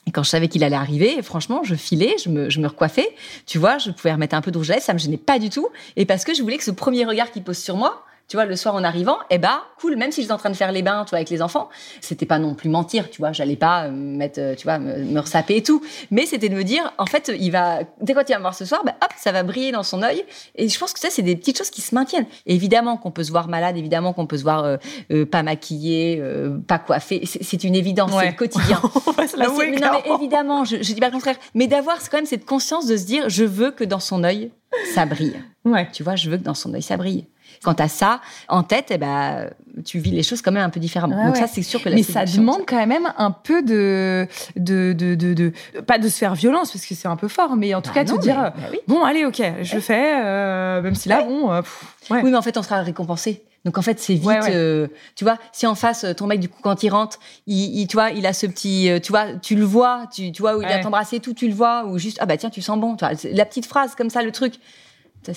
Speaker 2: Et quand je savais qu'il allait arriver, franchement, je filais, je me, je me recoiffais. Tu vois, je pouvais remettre un peu de rouge à lèvres, ça me gênait pas du tout. Et parce que je voulais que ce premier regard qu'il pose sur moi, tu vois, le soir en arrivant, eh ben, cool, même si j'étais en train de faire les bains, tu vois, avec les enfants, c'était pas non plus mentir, tu vois, j'allais pas euh, me mettre, euh, tu vois, me, me ressaper et tout, mais c'était de me dire, en fait, il va, dès quand il va me voir ce soir, ben, hop, ça va briller dans son œil, et je pense que ça, c'est des petites choses qui se maintiennent. évidemment qu'on peut se voir malade, évidemment qu'on peut se voir euh, pas maquillé, pas coiffé, c'est une évidence, c'est le quotidien.
Speaker 3: mais,
Speaker 2: non, mais évidemment, je, je dis pas le contraire, mais d'avoir quand même cette conscience de se dire, je veux que dans son œil, ça brille.
Speaker 3: Ouais.
Speaker 2: Tu vois, je veux que dans son œil, ça brille. Quand tu as ça en tête, eh ben, tu vis les choses quand même un peu différemment. Donc ça, c'est sûr que la
Speaker 3: Mais ça demande quand même un peu de de, de, de, Pas de se faire violence, parce que c'est un peu fort, mais en tout
Speaker 2: bah
Speaker 3: cas, te dire,
Speaker 2: bah
Speaker 3: bon, allez, ok, je le fais, euh, même si là, bon... Euh,
Speaker 2: oui, mais en fait, on sera récompensé. Donc en fait, c'est vite, euh, tu vois, si en face ton mec du coup quand il rentre, il, tu vois, il a ce petit, tu vois, tu le vois, tu, tu vois où il a t'embrassé tout, tu le vois, ou juste ah bah tiens, tu sens bon, tu vois, la petite phrase comme ça, le truc.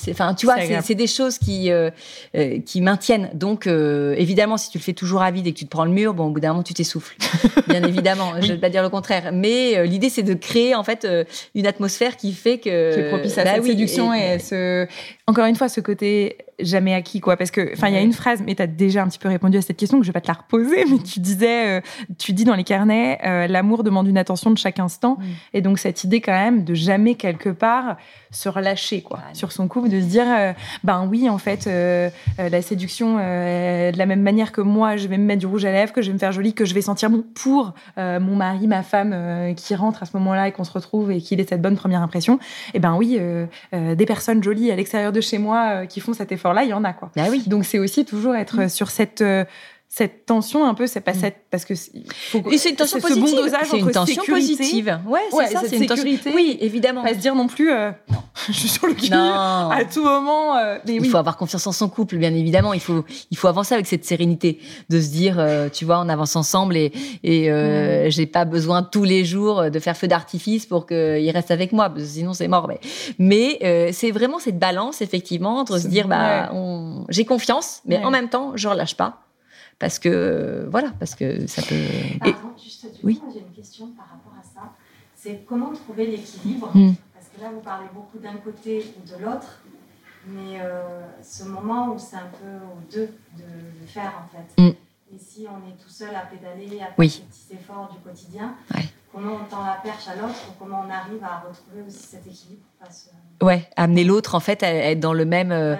Speaker 2: Enfin, tu vois, c'est des choses qui euh, euh, qui maintiennent. Donc, euh, évidemment, si tu le fais toujours à vide et que tu te prends le mur, bon, au bout d'un moment, tu t'essouffles. Bien évidemment, je ne vais pas dire le contraire. Mais l'idée, c'est de créer en fait une atmosphère qui fait que
Speaker 3: qui propice à bah cette séduction et, ce encore une fois ce côté jamais acquis quoi. Parce que, enfin, il y a une phrase, mais tu as déjà un petit peu répondu à cette question que je vais pas te la reposer, mais tu disais, tu dis dans les carnets, l'amour demande une attention de chaque instant, et donc cette idée quand même de jamais quelque part se relâcher quoi sur son couple, de se dire euh, ben oui en fait euh, euh, la séduction de la même manière que moi je vais me mettre du rouge à lèvres, que je vais me faire jolie, que je vais sentir bon pour mon mari, ma femme qui rentre à ce moment-là et qu'on se retrouve et qu'il ait cette bonne première impression. Et ben oui des personnes jolies à l'extérieur de chez moi qui font cet effort-là, il y en a quoi.
Speaker 2: Bah oui.
Speaker 3: Donc c'est aussi toujours être sur cette cette tension un peu c'est pas mm. cette parce que
Speaker 2: faut c'est une tension positive. c'est une tension positive. Ouais c'est ça c'est une sécurité. Oui évidemment.
Speaker 3: Pas se dire non plus euh, non je suis sur le cul à tout moment euh,
Speaker 2: mais il faut avoir confiance en son couple bien évidemment. Il faut il faut avancer avec cette sérénité de se dire euh, tu vois on avance ensemble et et mm. j'ai pas besoin tous les jours de faire feu d'artifice pour qu'il reste avec moi parce que sinon c'est mort mais mais c'est vraiment cette balance effectivement entre se dire bah j'ai confiance mais en même temps je relâche pas parce que voilà, parce que ça peut.
Speaker 4: Pardon, juste oui. j'ai une question par rapport à ça. C'est comment trouver l'équilibre hmm. Parce que là, vous parlez beaucoup d'un côté ou de l'autre, mais euh, ce moment où c'est un peu aux deux de le faire en fait. Hmm. Et si on est tout seul à pédaler, à faire oui. ces petits efforts du quotidien, comment on tend la perche à l'autre ou comment on arrive à retrouver aussi cet équilibre face,
Speaker 2: Ouais, amener l'autre en fait à être dans le même. Euh,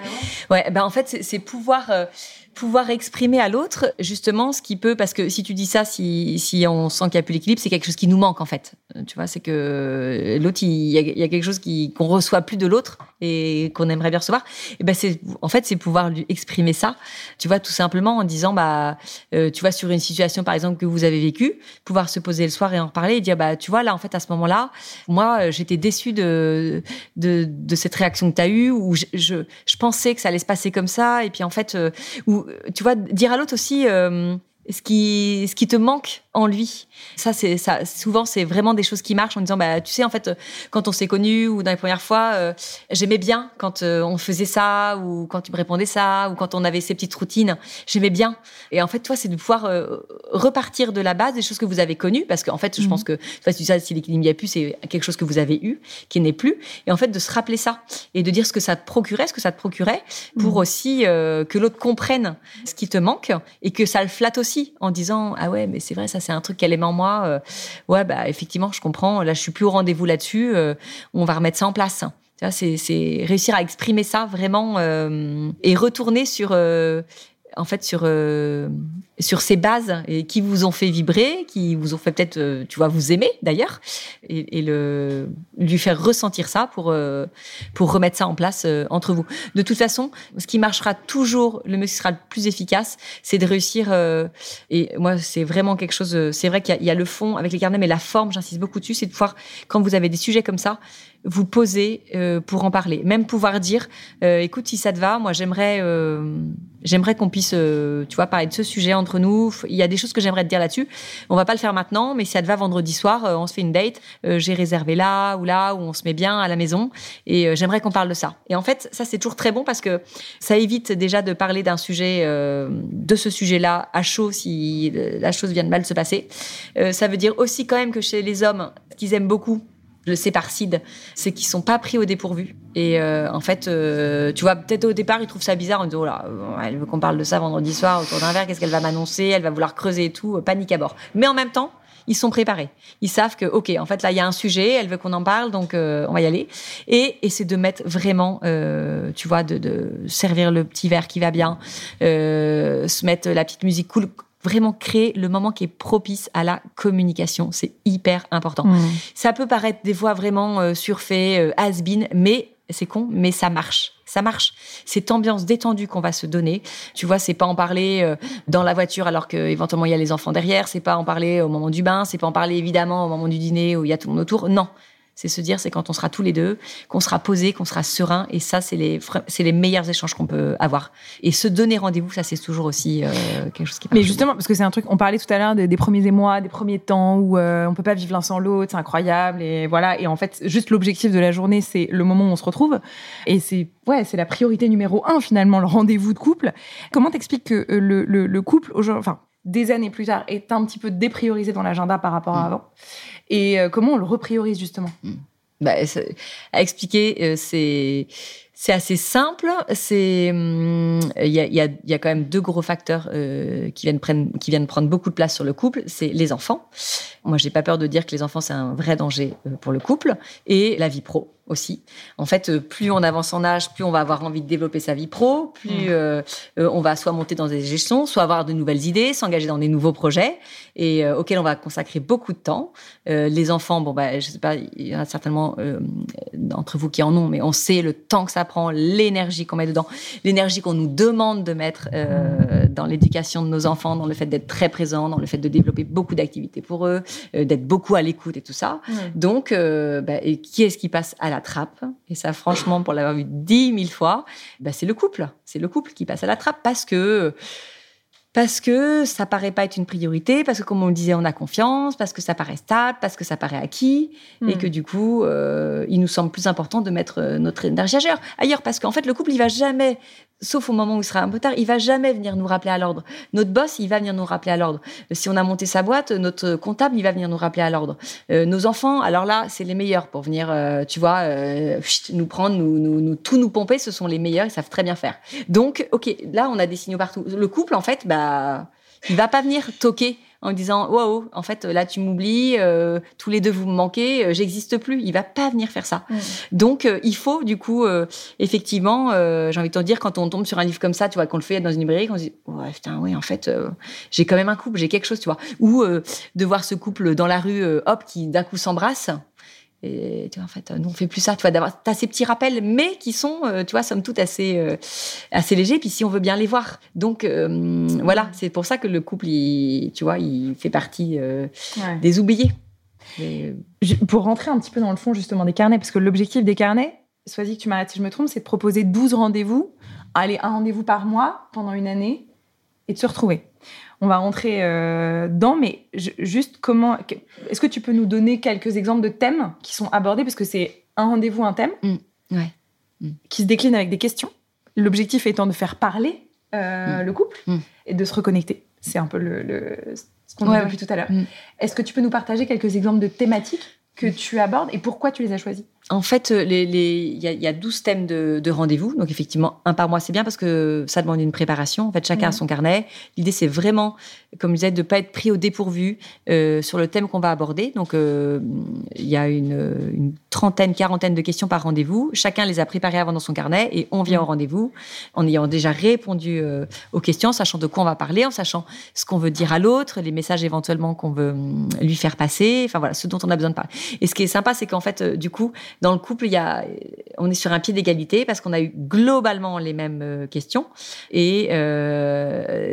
Speaker 2: ouais, ben en fait c'est pouvoir. Euh, pouvoir exprimer à l'autre justement ce qui peut parce que si tu dis ça si, si on sent qu'il n'y a plus l'équilibre c'est quelque chose qui nous manque en fait. Tu vois c'est que l'autre il, y, a, quelque chose qui qu'on reçoit plus de l'autre et qu'on aimerait bien recevoir. Et ben c'est en fait c'est pouvoir lui exprimer ça tu vois tout simplement en disant bah euh, tu vois sur une situation par exemple que vous avez vécue pouvoir se poser le soir et en reparler et dire bah tu vois là en fait à ce moment là moi j'étais déçue de, de, cette réaction que tu as eue ou je, je, je, pensais que ça allait se passer comme ça et puis en fait euh, ou tu vois, dire à l'autre aussi euh, ce qui, ce qui te manque en lui. Ça, c'est ça. Souvent, c'est vraiment des choses qui marchent en disant, bah, tu sais, en fait, quand on s'est connus ou dans les premières fois, euh, j'aimais bien quand euh, on faisait ça ou quand tu me répondais ça ou quand on avait ces petites routines. J'aimais bien. Et en fait, toi, c'est de pouvoir euh, repartir de la base des choses que vous avez connues parce qu'en fait, je pense mhm. que, tu sais, si l'équilibre n'y a plus, c'est quelque chose que vous avez eu, qui n'est plus. Et en fait, de se rappeler ça et de dire ce que ça te procurait, ce que ça te procurait pour mhm. aussi que l'autre comprenne ce qui te manque et que ça le flatte aussi en disant, ah ouais, mais c'est vrai, ça c'est un truc qu'elle aime en moi. Euh, ouais, bah effectivement, je comprends. Là, je suis plus au rendez-vous là-dessus. Euh, on va remettre ça en place. C'est réussir à exprimer ça vraiment euh, et retourner sur en fait sur euh, sur ces bases et qui vous ont fait vibrer, qui vous ont fait peut-être euh, tu vois vous aimer d'ailleurs et, le lui faire ressentir ça pour euh, pour remettre ça en place entre vous. De toute façon, ce qui marchera toujours, le mieux qui sera le plus efficace, c'est de réussir et moi c'est vraiment quelque chose c'est vrai qu'il y, y, a le fond avec les carnets mais la forme, j'insiste beaucoup dessus, c'est de pouvoir quand vous avez des sujets comme ça, vous poser euh, pour en parler. Même pouvoir dire, euh, écoute, si ça te va, moi j'aimerais, euh, j'aimerais qu'on puisse, tu vois, parler de ce sujet entre nous. Il y a des choses que j'aimerais te dire là-dessus. On va pas le faire maintenant, mais si ça te va vendredi soir, on se fait une date. J'ai réservé là ou là où on se met bien à la maison et j'aimerais qu'on parle de ça. Et en fait, ça c'est toujours très bon parce que ça évite déjà de parler d'un sujet, de ce sujet-là à chaud si la chose vient de mal se passer. ça veut dire aussi quand même que chez les hommes, ce qu'ils aiment beaucoup le sais par Sid, c'est qu'ils sont pas pris au dépourvu. Et euh, en fait, euh, tu vois, peut-être au départ, ils trouvent ça bizarre en disant, oh là, elle veut qu'on parle de ça vendredi soir autour d'un verre, qu'est-ce qu'elle va m'annoncer? Elle va vouloir creuser et tout, panique à bord. Mais en même temps, ils sont préparés. Ils savent que, ok, en fait, là, il y a un sujet, elle veut qu'on en parle, donc euh, on va y aller. Et, et c'est de mettre vraiment, euh, tu vois, de, de, servir le petit verre qui va bien, euh, se mettre la petite musique cool vraiment créer le moment qui est propice à la communication. C'est hyper important. Mmh. Ça peut paraître des fois vraiment euh, surfait, euh, has-been, mais c'est con, mais ça marche. Ça marche. Cette ambiance détendue qu'on va se donner. Tu vois, c'est pas en parler euh, dans la voiture alors qu'éventuellement il y a les enfants derrière. C'est pas en parler au moment du bain. C'est pas en parler évidemment au moment du dîner où il y a tout le monde autour. Non. C'est se dire, c'est quand on sera tous les deux, qu'on sera posé, qu'on sera serein. Et ça, c'est les, c'est les meilleurs échanges qu'on peut avoir. Et se donner rendez-vous, ça, c'est toujours aussi euh, quelque chose qui
Speaker 3: Mais justement, parce que c'est un truc, on parlait tout à l'heure des, des, premiers émois, des premiers temps où euh, on peut pas vivre l'un sans l'autre, c'est incroyable. Et voilà. Et en fait, juste l'objectif de la journée, c'est le moment où on se retrouve. Et c'est, ouais, c'est la priorité numéro un, finalement, le rendez-vous de couple. Comment t'expliques que euh, le, le, le couple, enfin, des années plus tard, est un petit peu dépriorisé dans l'agenda par rapport à mmh. Et euh, comment on le repriorise justement? Mmh.
Speaker 2: bah, À expliquer, euh, c'est c'est assez simple. C'est hum, il y a, y, a, y a, quand même deux gros facteurs euh, qui viennent prendre qui viennent prendre beaucoup de place sur le couple. C'est les enfants. Moi, j'ai pas peur de dire que les enfants c'est un vrai danger euh, pour le couple et la vie pro aussi. En fait, euh, plus on avance en âge, plus on va avoir envie de développer sa vie pro, plus euh, euh, on va soit monter dans des gestions, soit avoir de nouvelles idées, s'engager dans des nouveaux projets et euh, auxquels on va consacrer beaucoup de temps. Euh, les enfants, bon bah je sais pas, il y en a certainement d'entre vous qui en ont, mais on sait le temps que ça prend, l'énergie qu'on met dedans, l'énergie qu'on nous demande de mettre dans l'éducation de nos enfants, dans le fait d'être très présent, dans le fait de développer beaucoup d'activités pour eux, d'être beaucoup à l'écoute et tout ça. Mmh. Donc, bah, et qui est-ce qui passe à la trappe? Et ça, franchement, pour l'avoir vu dix mille fois, bah, c'est le couple. C'est le couple qui passe à la trappe parce que parce que ça paraît pas être une priorité, parce que comme on le disait, on a confiance, parce que ça paraît stable, parce que ça paraît acquis, et hmm. que du coup, euh, il nous semble plus important de mettre euh, notre énergie ailleurs. Ailleurs, parce qu'en fait, le couple, il va jamais, sauf au moment où il sera un peu tard, il va jamais venir nous rappeler à l'ordre. Notre boss, il va venir nous rappeler à l'ordre. Si on a monté sa boîte, notre comptable, il va venir nous rappeler à l'ordre. Euh, nos enfants, alors là, c'est les meilleurs pour venir, euh, tu vois, euh, nous prendre, nous, nous, nous, tout nous pomper. Ce sont les meilleurs, ils savent très bien faire. Donc, ok, là, on a des signaux partout. Le couple, en fait, bah, il va pas venir toquer en disant waouh, en fait là tu m'oublies, euh, tous les deux vous me manquez, euh, j'existe plus. Il va pas venir faire ça. Donc euh, il faut du coup effectivement, j'ai envie de te dire quand on tombe sur un livre comme ça, tu vois qu'on le fait dans une librairie, qu'on se dit ouais putain oui en fait j'ai quand même un couple, j'ai quelque chose, tu vois. Ou de voir ce couple dans la rue, hop qui d'un coup s'embrasse. Et tu vois, en fait, nous on fait plus ça. Tu vois, d'avoir, t'as ces petits rappels, mais qui sont, euh, tu vois, somme toute assez, euh, assez légers. Puis si on veut bien les voir, donc euh, voilà, c'est pour ça que le couple, il, tu vois, il fait partie ouais. des oubliés.
Speaker 3: Et... Pour rentrer un petit peu dans le fond justement des carnets, parce que l'objectif des carnets, sois-y que tu m'arrêtes si je me trompe, c'est de proposer 12 rendez-vous, aller un rendez-vous par mois pendant une année et de se retrouver on va rentrer euh, dedans, mais juste comment. Est-ce que tu peux nous donner quelques exemples de thèmes qui sont abordés? Parce que c'est un rendez-vous, un thème,
Speaker 2: mmh, ouais.
Speaker 3: mmh. qui se décline avec des questions. L'objectif étant de faire parler euh, mmh. le couple et de se reconnecter. C'est un peu le, le ce qu'on ouais, a vu tout à l'heure. Est-ce que tu peux nous partager quelques exemples de thématiques que tu abordes et pourquoi tu les as choisis
Speaker 2: en fait, il les, les, y, a, y a 12 thèmes de, de rendez-vous. Donc, effectivement, un par mois, c'est bien parce que ça demande une préparation. En fait, chacun mmh. a son carnet. L'idée, c'est vraiment, comme je disais, de ne pas être pris au dépourvu euh, sur le thème qu'on va aborder. Donc, il euh, y a une, une, trentaine, quarantaine de questions par rendez-vous. Chacun les a préparées avant dans son carnet et on vient au rendez-vous en ayant déjà répondu euh, aux questions, sachant de quoi on va parler, en sachant ce qu'on veut dire à l'autre, les messages éventuellement qu'on veut lui faire passer. Enfin, voilà, ce dont on a besoin de parler. Et ce qui est sympa, c'est qu'en fait, du coup, dans le couple, il y a, on est sur un pied d'égalité parce qu'on a eu globalement les mêmes questions et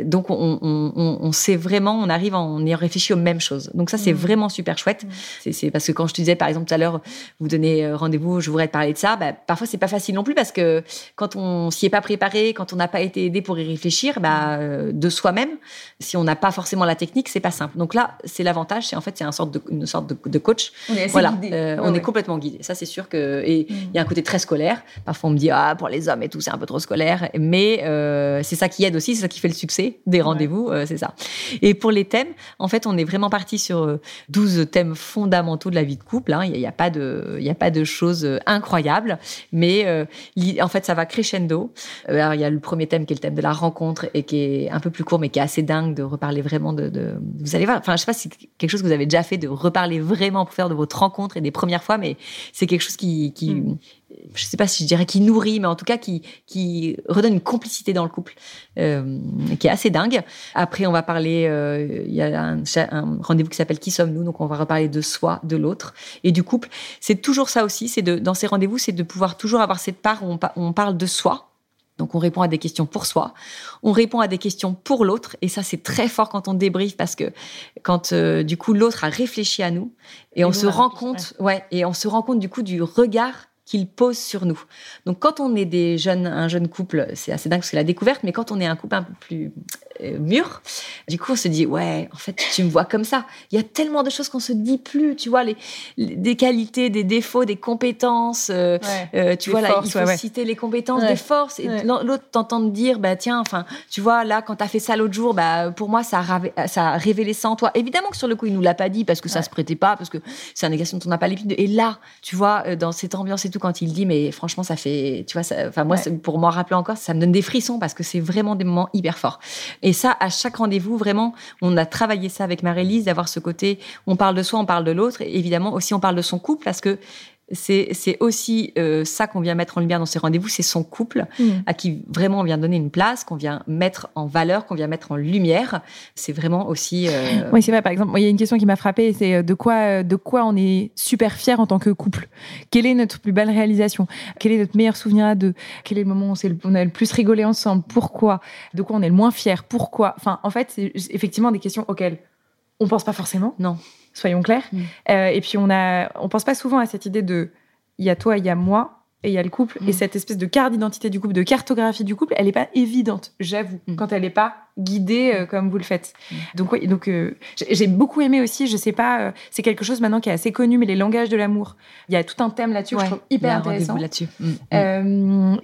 Speaker 2: donc on, on, on, sait vraiment, on arrive, on y réfléchit aux mêmes choses. Donc ça, c'est mmh. vraiment super chouette. Mmh. C'est parce que quand je te disais, par exemple, tout à l'heure, vous donnez euh, rendez-vous, je voudrais te parler de ça. Bah, parfois, c'est pas facile non plus parce que quand on s'y est pas préparé, quand on n'a pas été aidé pour y réfléchir, bah, mmh. de soi-même, si on n'a pas forcément la technique, c'est pas simple. Donc là, c'est l'avantage, c'est en fait, c'est une sorte de, une sorte de, de coach.
Speaker 3: On est
Speaker 2: voilà,
Speaker 3: guidé.
Speaker 2: Euh,
Speaker 3: ouais,
Speaker 2: on
Speaker 3: ouais.
Speaker 2: est complètement guidé. Ça, c'est sûr que et il y a un côté très scolaire. Parfois on me dit ah pour les hommes et tout c'est un peu trop scolaire, mais euh, c'est ça qui aide aussi, c'est ça qui fait le succès des rendez-vous, euh, c'est ça. Et pour les thèmes, en fait on est vraiment parti sur 12 thèmes fondamentaux de la vie de couple. Hein. Il n'y a, pas de il y a pas de choses incroyables, mais en fait ça va crescendo. Alors il y a le premier thème qui est le thème de la rencontre et qui est un peu plus court mais qui est assez dingue de reparler vraiment de, de... vous allez voir. Enfin je sais pas si c'est quelque chose que vous avez déjà fait de reparler vraiment pour faire de votre rencontre et des premières fois, mais c'est quelque chose qui, qui mm. Je sais pas si je dirais qui nourrit, mais en tout cas qui, qui redonne une complicité dans le couple, euh, qui est assez dingue. Après, on va parler, euh, il y a un, rendez-vous qui s'appelle Qui sommes-nous? Donc, on va reparler de soi, de l'autre et du couple. C'est toujours ça aussi, c'est de, dans ces rendez-vous, c'est de pouvoir toujours avoir cette part où on, on parle de soi, donc on répond à des questions pour soi, on répond à des questions pour l'autre, et ça c'est très fort quand on débriefe parce que quand euh, du coup l'autre a réfléchi à nous et, on se rend compte, ouais, et on se rend compte du coup du regard qu'il pose sur nous. Donc quand on est des jeunes, un jeune couple, c'est assez dingue parce que la découverte, mais quand on est un couple un peu plus mûr. Du coup, on se dit, ouais, en fait, tu me vois comme ça. Il y a tellement de choses qu'on se dit plus, tu vois, les, des qualités, des défauts, des compétences. Euh, euh, tu vois, là, il faut citer les compétences, des forces. Et l'autre t'entend dire, bah, tiens, enfin, tu vois, là, quand t'as fait ça l'autre jour, bah, pour moi, ça a, ça a révélé ça en toi. Évidemment que sur le coup, il nous l'a pas dit parce que ça se prêtait pas, parce que c'est un négation dont on n'a pas l'épine. Et là, tu vois, dans cette ambiance et tout, quand il dit, mais franchement, ça fait, tu vois, enfin, moi, pour moi rappeler encore, ça me donne des frissons parce que c'est vraiment des moments hyper forts. Et ça, à chaque rendez-vous, vraiment, on a travaillé ça avec Marie-Lise, d'avoir ce côté, on parle de soi, on parle de l'autre. Et évidemment, aussi, on parle de son couple, parce que c'est aussi euh, ça qu'on vient mettre en lumière dans ces rendez-vous, c'est son couple mm. à qui vraiment on vient donner une place, qu'on vient mettre en valeur, qu'on vient mettre en lumière. C'est vraiment aussi. Euh,
Speaker 3: oui, c'est vrai. Par exemple, il y a une question qui m'a frappée, c'est euh, de quoi, de quoi on est super fier en tant que couple? Quelle est notre plus belle réalisation? Quel est notre meilleur souvenir à deux? Quel est le moment où on, a le plus rigolé ensemble? Pourquoi? De quoi on est le moins fier? Pourquoi? Enfin, en fait, c'est effectivement des questions auxquelles on pense pas forcément.
Speaker 2: Non
Speaker 3: soyons clairs. Mm. Euh, et puis on a, on pense pas souvent à cette idée de il y a toi, il y a moi, et il y a le couple. Et mm. cette espèce de carte d'identité du couple, de cartographie du couple, elle n'est pas évidente, j'avoue, mm. quand elle n'est pas guidée euh, comme vous le faites. Donc oui, donc euh, j'ai beaucoup aimé aussi. Je sais pas, c'est quelque chose maintenant qui est assez connu, mais les langages de l'amour. Il y a tout un thème là-dessus que je trouve hyper intéressant.
Speaker 2: Là-dessus.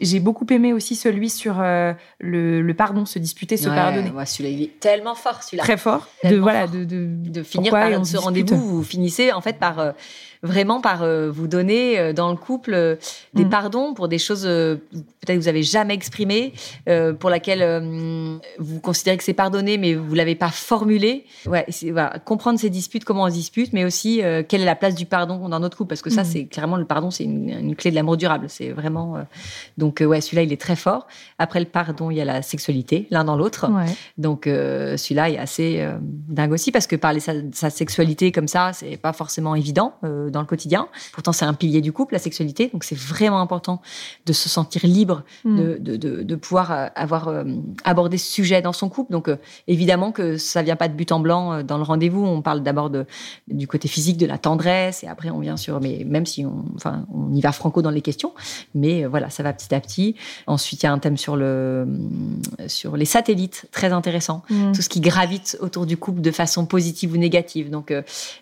Speaker 3: j'ai beaucoup aimé aussi celui sur le, pardon, se disputer, se pardonner.
Speaker 2: celui-là, il est tellement fort, celui-là.
Speaker 3: Très fort. de voilà, de,
Speaker 2: de, finir par ce rendez-vous. Vous finissez en fait par vraiment par euh, vous donner euh, dans le couple euh, des mm. pardons pour des choses peut-être que vous avez jamais exprimées, pour laquelle vous considérez que c'est pardonné, mais vous l'avez pas formulé. Ouais, voilà, comprendre ces disputes, comment on se dispute, mais aussi quelle est la place du pardon dans notre couple, parce que ça, mm. c'est clairement le pardon, c'est une, clé de l'amour durable. C'est vraiment donc ouais, celui-là, il est très fort. Après le pardon, il y a la sexualité, l'un dans l'autre. Donc celui-là est assez dingue aussi parce que parler sa, sa sexualité comme ça, c'est pas forcément évident dans le quotidien. Pourtant, c'est un pilier du couple, la sexualité. Donc, c'est vraiment important de se sentir libre, mm. de, de, de, pouvoir euh, avoir euh, abordé ce sujet dans son couple. Donc, euh, évidemment que ça vient pas de but en blanc dans le rendez-vous. On parle d'abord de, du côté physique, de la tendresse, et après, on vient sur, mais même si on, enfin, on y va franco dans les questions, mais voilà, ça va petit à petit. Ensuite, il y a un thème sur le, sur les satellites, très intéressant. Mm. Tout ce qui gravite autour du couple de façon positive ou négative. Donc,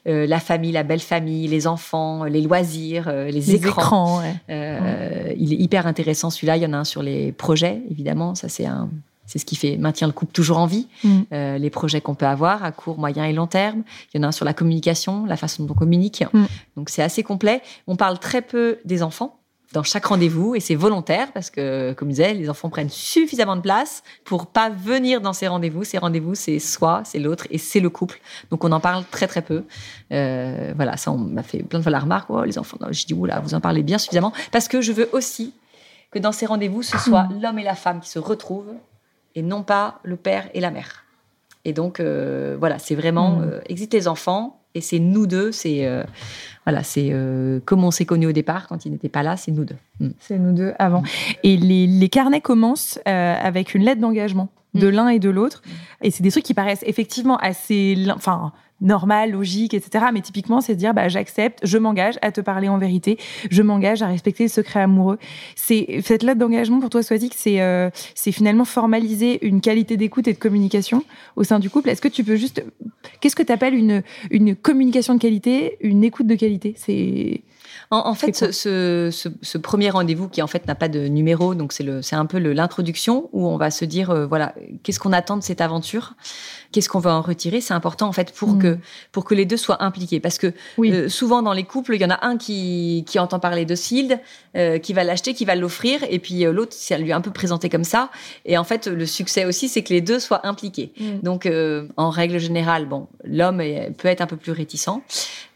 Speaker 2: la famille, la belle famille, les enfants, les loisirs, euh, les, écrans. Euh, il est hyper intéressant celui-là. Il y en a un sur les projets, évidemment. Ça, c'est un, c'est ce qui fait maintient le couple toujours en vie. Mm. Euh, les projets qu'on peut avoir à court, moyen et long terme. Il y en a un sur la communication, la façon dont on communique. Mm. Donc c'est assez complet. On parle très peu des enfants dans chaque rendez-vous et c'est volontaire parce que, comme je disais, les enfants prennent suffisamment de place pour pas venir dans ces rendez-vous. Ces rendez-vous, c'est soi, c'est l'autre et c'est le couple. Donc on en parle très très peu. Euh, voilà, ça on m'a fait plein de fois la remarque. Oh, les enfants, je dis oula, vous en parlez bien suffisamment parce que je veux aussi que dans ces rendez-vous, ce soit l'homme et la femme qui se retrouvent et non pas le père et la mère. Et donc euh, voilà, c'est vraiment mmh. euh, existe les enfants et c'est nous deux, c'est voilà, c'est euh, comme on s'est connus au départ quand il n'était pas là, c'est nous deux.
Speaker 3: Mm. C'est nous deux avant. Et les, carnets commencent euh, avec une lettre d'engagement de mm. l'un et de l'autre. Et c'est des trucs qui paraissent effectivement assez, enfin, normal, logique, etc. Mais typiquement, c'est de dire, bah, j'accepte, je m'engage à te parler en vérité, je m'engage à respecter le secret amoureux. C'est cette lettre d'engagement pour toi, Swazik, c'est euh, c'est finalement formaliser une qualité d'écoute et de communication au sein du couple. Est-ce que tu peux juste, qu'est-ce que tu appelles une une communication de qualité, une écoute de qualité? C'est
Speaker 2: En, fait, ce, premier rendez-vous qui en fait n'a pas de numéro, donc c'est un peu l'introduction où on va se dire euh, voilà qu'est-ce qu'on attend de cette aventure, qu'est-ce qu'on va en retirer. C'est important en fait pour mm. que pour que les deux soient impliqués parce que euh, souvent dans les couples il y en a un qui, qui entend parler de Sild, euh, qui va l'acheter, qui va l'offrir et puis l'autre c'est lui un peu présenté comme ça et en fait le succès aussi c'est que les deux soient impliqués. Mm. Donc en règle générale bon l'homme peut être un peu plus réticent,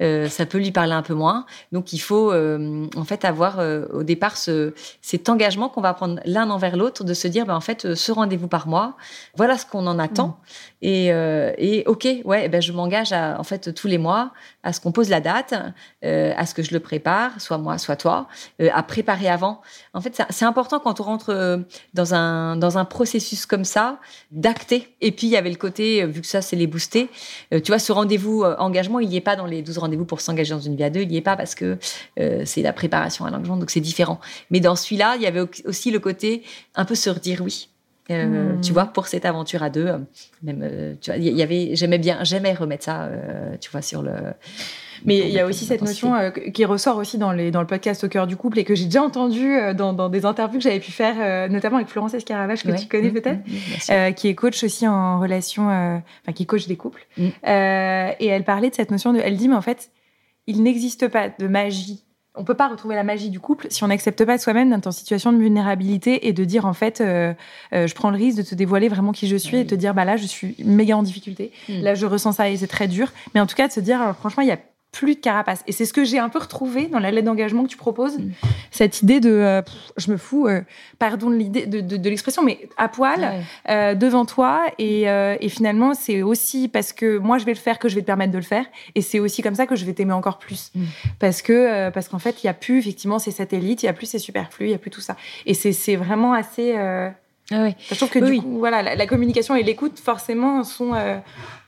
Speaker 2: ça peut lui parler un peu moins donc il faut euh, en fait avoir euh, au départ ce, cet engagement qu'on va prendre l'un envers l'autre, de se dire ben, en fait euh, ce rendez-vous par mois, voilà ce qu'on en attend. Mm. Et, et, ok, ouais, eh ben je m'engage en fait tous les mois à ce qu'on pose la date, à ce que je le prépare, soit moi, soit toi, à préparer avant. En fait, c'est important quand on rentre dans un dans un processus comme ça d'acter. Et puis il y avait le côté, vu que ça c'est les booster, tu vois, ce rendez-vous engagement, il n'y est pas dans les 12 rendez-vous pour s'engager dans une vie à deux, il n'y est pas parce que euh, c'est la préparation à l'engagement, donc c'est différent. Mais dans celui-là, il y avait aussi le côté un peu se redire oui. Euh, hmm. Tu vois, pour cette aventure à deux, euh, même, tu vois, il y avait, j'aimais bien, j'aimais remettre ça, tu vois, sur le.
Speaker 3: Mais il y a aussi cette notion qui ressort aussi dans, les, dans le podcast Au cœur du couple et que j'ai déjà entendu dans, des interviews que j'avais pu faire, notamment avec Florence Escaravage, que tu connais mmh, peut-être, mmh, qui est coach aussi en relation, enfin qui coach des couples. Mmh. et elle parlait de cette notion de, elle dit, mais en fait, il n'existe pas de magie. On peut pas retrouver la magie du couple si on n'accepte pas soi-même d'être en situation de vulnérabilité et de dire en fait, euh, euh, je prends le risque de te dévoiler vraiment qui je suis et de te dire bah là je suis méga en difficulté, mm. là je ressens ça et c'est très dur. Mais en tout cas de se dire franchement il y a plus de carapace. Et c'est ce que j'ai un peu retrouvé dans la lettre d'engagement que tu proposes, mm. cette idée de, euh, je me fous, euh, pardon de l'idée de, de, l'expression, mais à poil euh, devant toi. Et, et finalement, c'est aussi parce que moi je vais le faire que je vais te permettre de le faire. Et c'est aussi comme ça que je vais t'aimer encore plus, mm. parce que parce qu'en fait, il y a plus effectivement ces satellites, il y a plus ces superflus, il y a plus tout ça. Et c'est vraiment assez
Speaker 2: ah oui.
Speaker 3: Je trouve que du coup, voilà, la, communication et l'écoute, forcément, sont euh,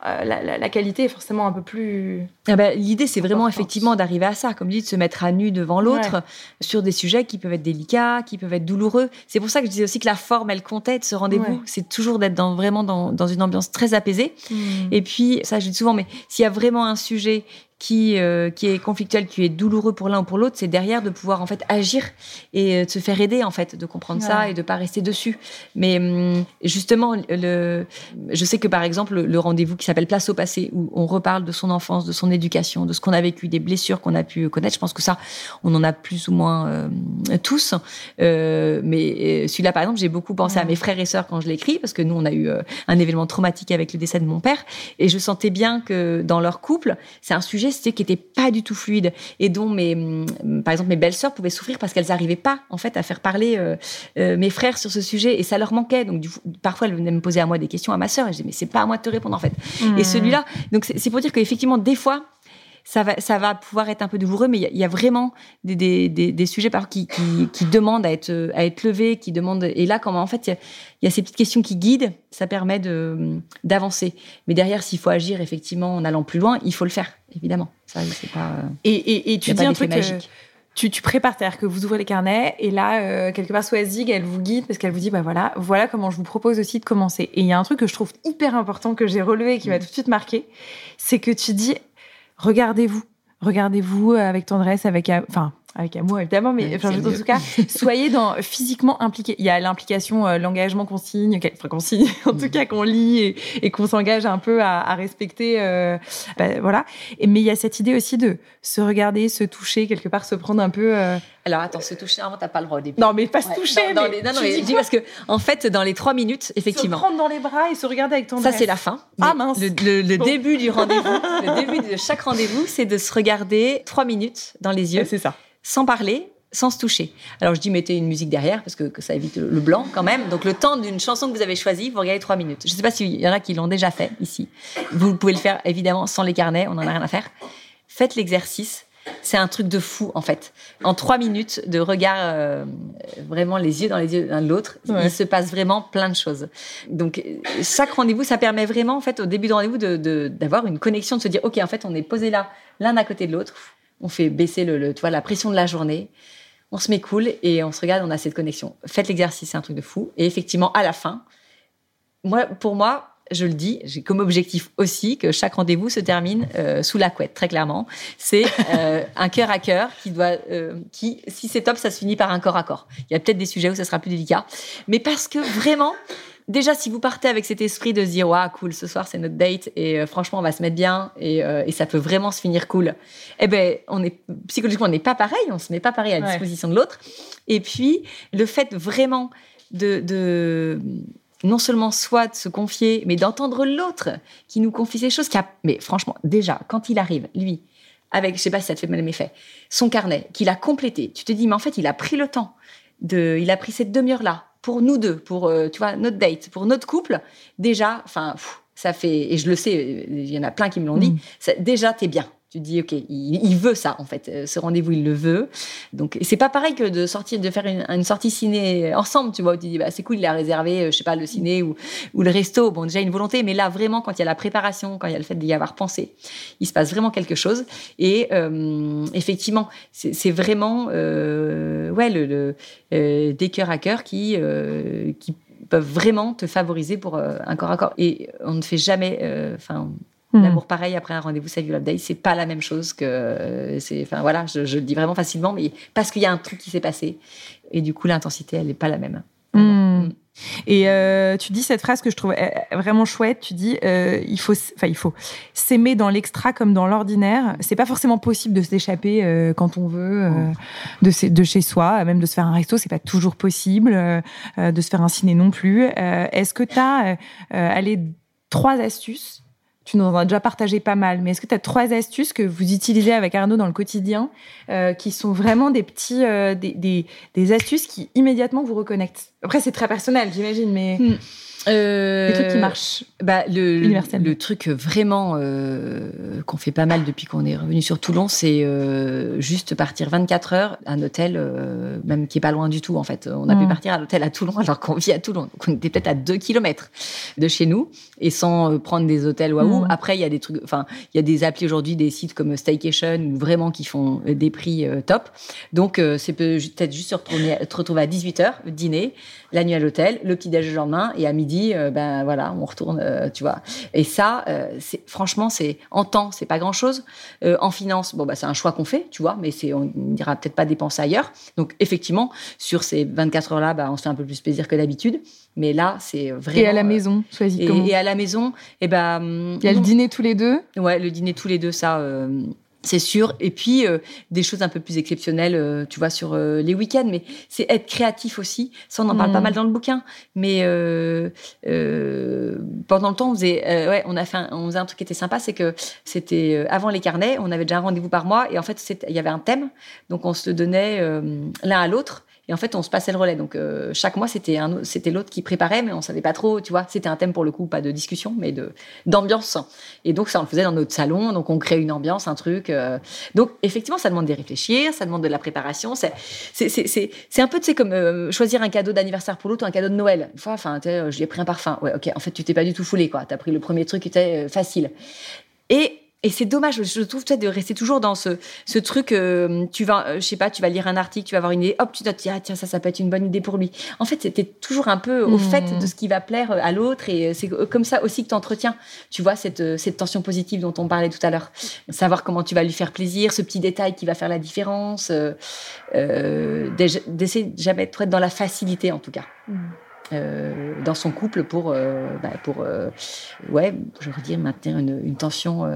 Speaker 3: euh, la, qualité est forcément un peu plus.
Speaker 2: Ah bah, L'idée, c'est vraiment effectivement d'arriver à ça, comme dit, de se mettre à nu devant l'autre sur des sujets qui peuvent être délicats, qui peuvent être douloureux. C'est pour ça que je disais aussi que la forme, elle comptait de ce rendez-vous. C'est toujours d'être dans, vraiment dans, dans, une ambiance très apaisée. Hmm. Et puis, ça, je dis souvent, mais s'il y a vraiment un sujet qui, euh, qui est conflictuel, qui est douloureux pour l'un ou pour l'autre, c'est derrière de pouvoir en fait agir et euh, de se faire aider en fait, de comprendre ça et de pas rester dessus. Mais hum, justement, le, je sais que par exemple le rendez-vous qui s'appelle Place au passé, où on reparle de son enfance, de son éducation, de ce qu'on a vécu, des blessures qu'on a pu connaître, je pense que ça, on en a plus ou moins euh, tous. mais celui-là, par exemple, j'ai beaucoup pensé à mes frères et sœurs quand je l'écris, parce que nous, on a eu un événement traumatique avec le décès de mon père, et je sentais bien que dans leur couple, c'est un sujet c'était qui était pas du tout fluide et dont mes, mm, par exemple, mes belles-sœurs pouvaient souffrir parce qu'elles n'arrivaient pas, en fait, à faire parler euh, euh, mes frères sur ce sujet et ça leur manquait. Donc, du, parfois, elles venaient me poser à moi des questions à ma sœur et je disais, mais c'est pas à moi de te répondre, en fait. Mmh. Et celui-là, donc c'est pour dire qu'effectivement, des fois, ça va, ça va pouvoir être un peu douloureux, mais il y, a vraiment des, des, des, sujets par qui, qui, qui, demandent à être, à être levés, qui demandent. Et là, comment en fait, il y, a ces petites questions qui guident, ça permet de d'avancer. Mais derrière, s'il faut agir effectivement en allant plus loin, il faut le faire, évidemment. Ça, c'est pas.
Speaker 3: Et, et, et tu dis un truc. Euh, tu, tu, prépares, c'est-à-dire que vous ouvrez les carnets et là, euh, quelque part, Swazig, elle vous guide parce qu'elle vous dit, bah voilà, voilà comment je vous propose aussi de commencer. Et il y a un truc que je trouve hyper important que j'ai relevé et qui m'a mm. tout de suite marqué, c'est que tu dis, regardez-vous. Regardez-vous avec tendresse, avec, enfin, avec amour évidemment, mais enfin, en tout cas, soyez dans physiquement impliqués. Il y a l'implication, euh, l'engagement qu'on signe, enfin qu'on signe, en tout mm. cas qu'on lit et, qu'on s'engage un peu à, à respecter, euh, bah, voilà. Et, mais il y a cette idée aussi de se regarder, se toucher quelque part, se prendre un peu. Euh...
Speaker 2: Alors attends, se toucher, avant t'as pas le droit au début.
Speaker 3: Non, mais pas se toucher.
Speaker 2: Non, mais, non, non, mais je dis parce que en fait, dans les trois minutes, effectivement, se
Speaker 3: prendre dans les bras et se regarder avec ton.
Speaker 2: Ça c'est la fin.
Speaker 3: Ah mince.
Speaker 2: Le, le, début du rendez-vous, le début de chaque rendez-vous, c'est de se regarder trois minutes dans les yeux.
Speaker 3: C'est ça
Speaker 2: sans parler, sans se toucher. Alors je dis mettez une musique derrière parce que, ça évite le blanc quand même. Donc le temps d'une chanson que vous avez choisie, vous regardez trois minutes. Je ne sais pas s'il y en a qui l'ont déjà fait ici. Vous pouvez le faire évidemment sans les carnets, on n'en a rien à faire. Faites l'exercice. C'est un truc de fou en fait. En trois minutes de regard, euh, vraiment les yeux dans les yeux l'un de l'autre, il se passe vraiment plein de choses. Donc chaque rendez-vous, ça permet vraiment en fait au début de rendez-vous d'avoir une connexion, de se dire ok en fait on est posé là, l'un à côté de l'autre on fait baisser le, tu vois, la pression de la journée, on se met cool et on se regarde, on a cette connexion. Faites l'exercice, c'est un truc de fou. Et effectivement, à la fin, moi, pour moi, je le dis, j'ai comme objectif aussi que chaque rendez-vous se termine euh, sous la couette, très clairement. C'est euh, un cœur à cœur qui doit, euh, qui, si c'est top, ça se finit par un corps à corps. Il y a peut-être des sujets où ça sera plus délicat, mais parce que vraiment, déjà, si vous partez avec cet esprit de se dire, waouh, cool, ce soir c'est notre date et franchement on va se mettre bien et, et, ça peut vraiment se finir cool. Eh ben, on est psychologiquement on n'est pas pareil, on se met pas pareil à la disposition de l'autre. Et puis le fait vraiment de, de non seulement soit de se confier, mais d'entendre l'autre qui nous confie ces choses. Qui a... Mais franchement, déjà, quand il arrive, lui, avec, je sais pas si ça te fait mal fait, son carnet, qu'il a complété, tu te dis, mais en fait, il a pris le temps, de, il a pris cette demi-heure-là pour nous deux, pour, euh, tu vois, notre date, pour notre couple. Déjà, enfin, ça fait, et je le sais, il y en a plein qui me l'ont dit, mm. déjà, t'es bien. Tu dis, OK, il, veut ça, en fait. Euh, ce rendez-vous, il le veut. Donc, c'est pas pareil que de sortir, de faire une, sortie ciné ensemble, tu vois, où tu dis, bah, c'est cool, il a réservé, euh, je sais pas, le ciné ou, le resto. Bon, déjà, une volonté, mais là, vraiment, quand il y a la préparation, quand il y a le fait d'y avoir pensé, il se passe vraiment quelque chose. Et euh, effectivement, c'est vraiment, ouais, des cœurs à cœur qui, qui peuvent vraiment te favoriser pour un corps à corps. Et on ne fait jamais, enfin, Hmm. L'amour pareil après un rendez-vous Save Your Day, c'est pas la même chose que c'est. Enfin voilà, je, le dis vraiment facilement, mais parce qu'il y a un truc qui s'est passé et du coup l'intensité elle n'est pas la même.
Speaker 3: Hmm. Hmm. Et euh, tu dis cette phrase que je trouve euh, vraiment chouette. Tu dis euh, il faut, enfin il faut s'aimer dans l'extra comme dans l'ordinaire. C'est pas forcément possible de s'échapper euh, quand on veut euh, de, de, chez soi, même de se faire un resto, c'est pas toujours possible. de se faire un ciné non plus. Est-ce que tu as allez trois astuces tu nous en as déjà partagé pas mal, mais est-ce que tu as trois astuces que vous utilisez avec Arnaud dans le quotidien euh, qui sont vraiment des petits, euh, des, des, astuces qui immédiatement vous reconnectent? Après, c'est très personnel, j'imagine, mais. Hmm. Euh, les trucs qui marchent.
Speaker 2: Bah, le, le, truc vraiment euh, qu'on fait pas mal depuis qu'on est revenu sur Toulon, c'est euh, juste partir 24 heures à un hôtel, euh, même qui est pas loin du tout en fait. On a pu mm. partir à l'hôtel à Toulon alors qu'on vit à Toulon. Donc on était peut-être à 2 km de chez nous et sans prendre des hôtels waouh. Mm. Après, il y a des trucs, enfin, il y a des applis aujourd'hui, des sites comme Staycation ou vraiment qui font des prix top. Donc c'est peut-être juste se retrouver, retrouver à 18 heures, dîner, la nuit à l'hôtel, le petit déj le lendemain et à midi euh, ben voilà, on retourne, euh, tu vois. Et ça, euh, c'est franchement, c'est en temps, c'est pas grand chose. en finance, bon bah c'est un choix qu'on fait, tu vois, mais c'est on n'ira peut-être pas dépenser ailleurs. Donc effectivement, sur ces 24 heures là, bah, on se fait un peu plus plaisir que d'habitude. Mais là, c'est vraiment.
Speaker 3: Et à la maison, choisis
Speaker 2: et, et, à la maison, et eh ben.
Speaker 3: Il y a le dîner tous les deux?
Speaker 2: Ouais, le dîner tous les deux, ça c'est sûr. Et puis euh, des choses un peu plus exceptionnelles, euh, tu vois, sur euh, les week-ends. Mais c'est être créatif aussi. Ça, on en parle pas mm. mal dans le bouquin. Mais pendant le temps, on faisait, ouais, on a fait, un, on faisait un truc qui était sympa, c'est que c'était avant les carnets, on avait déjà un rendez-vous par mois, et en fait, il y avait un thème, donc on se donnait l'un à l'autre. Et en fait, on se passait le relais. Donc, euh, chaque mois, c'était un, c'était l'autre qui préparait, mais on savait pas trop, tu vois. C'était un thème pour le coup, pas de discussion, mais de d'ambiance. Et donc, ça, on le faisait dans notre salon. Donc, on crée une ambiance, un truc. Euh. Donc, effectivement, ça demande de réfléchir, ça demande de la préparation. C'est, c'est, c'est, c'est un peu, tu sais, comme euh, choisir un cadeau d'anniversaire pour l'autre ou un cadeau de Noël. Une fois, enfin, je lui ai pris un parfum. Ouais, ok. En fait, tu t'es pas du tout foulé, quoi. T'as pris le premier truc qui était facile. Et et c'est dommage, je trouve peut-être de rester toujours dans ce, ce truc. Euh, tu vas, euh, je sais pas, tu vas lire un article, tu vas avoir une idée, hop, tu te dis ah tiens ça, ça peut être une bonne idée pour lui. En fait, c'était toujours un peu au fait de ce qui va plaire à l'autre, et c'est comme ça aussi que tu entretiens. Tu vois cette cette tension positive dont on parlait tout à l'heure, savoir comment tu vas lui faire plaisir, ce petit détail qui va faire la différence. Euh, euh d'essayer jamais être dans la facilité en tout cas. Mm. Euh, dans son couple pour, euh, bah, pour euh, ouais, je veux dire, maintenir une, une tension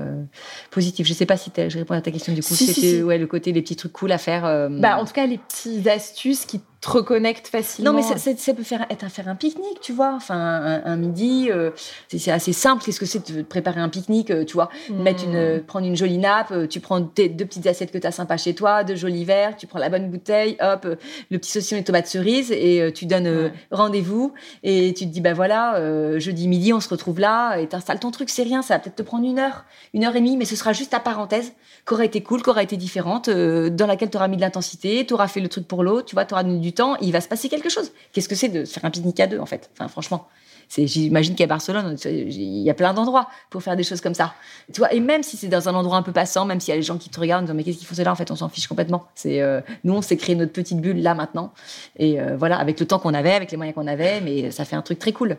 Speaker 2: positive. Je sais pas si je réponds à ta question du coup. C'était ouais, le côté, les petits trucs cool à faire.
Speaker 3: Bah, en tout cas, les petites astuces qui te reconnectes facilement.
Speaker 2: Non, mais ça, ça peut faire, être un, faire un pique-nique, tu vois. Enfin, un, midi, euh, c'est assez simple. Qu'est-ce que c'est de préparer un pique-nique, euh, tu vois? Hmm. Mettre une, euh, prendre une jolie nappe, tu prends deux petites assiettes que tu as sympas chez toi, deux jolis verres, tu prends la bonne bouteille, hop, le petit saucisson et tomates cerises, et tu donnes rendez-vous, et tu te dis, bah voilà, jeudi midi, on se retrouve là, et t'installes ton truc, c'est rien, ça va peut-être te prendre une heure, une heure et demie, mais ce sera juste ta parenthèse qui aura été cool, qui aura été différente, dans laquelle tu auras mis de l'intensité, tu auras fait le truc pour l'autre, tu vois, tu auras du 18 il va se passer quelque chose. Qu'est-ce que c'est de faire un pique-nique à deux, en fait? Enfin, franchement. J'imagine qu'à Barcelone, il y a plein d'endroits pour faire des choses comme ça. Tu vois, et même si c'est dans un endroit un peu passant, même s'il y a les gens qui te regardent en disant mais qu'est-ce qu'ils font là en fait, on s'en fiche complètement. C'est euh, nous, on s'est créé notre petite bulle là maintenant, et euh, voilà, avec le temps qu'on avait, avec les moyens qu'on avait, mais ça fait un truc très cool.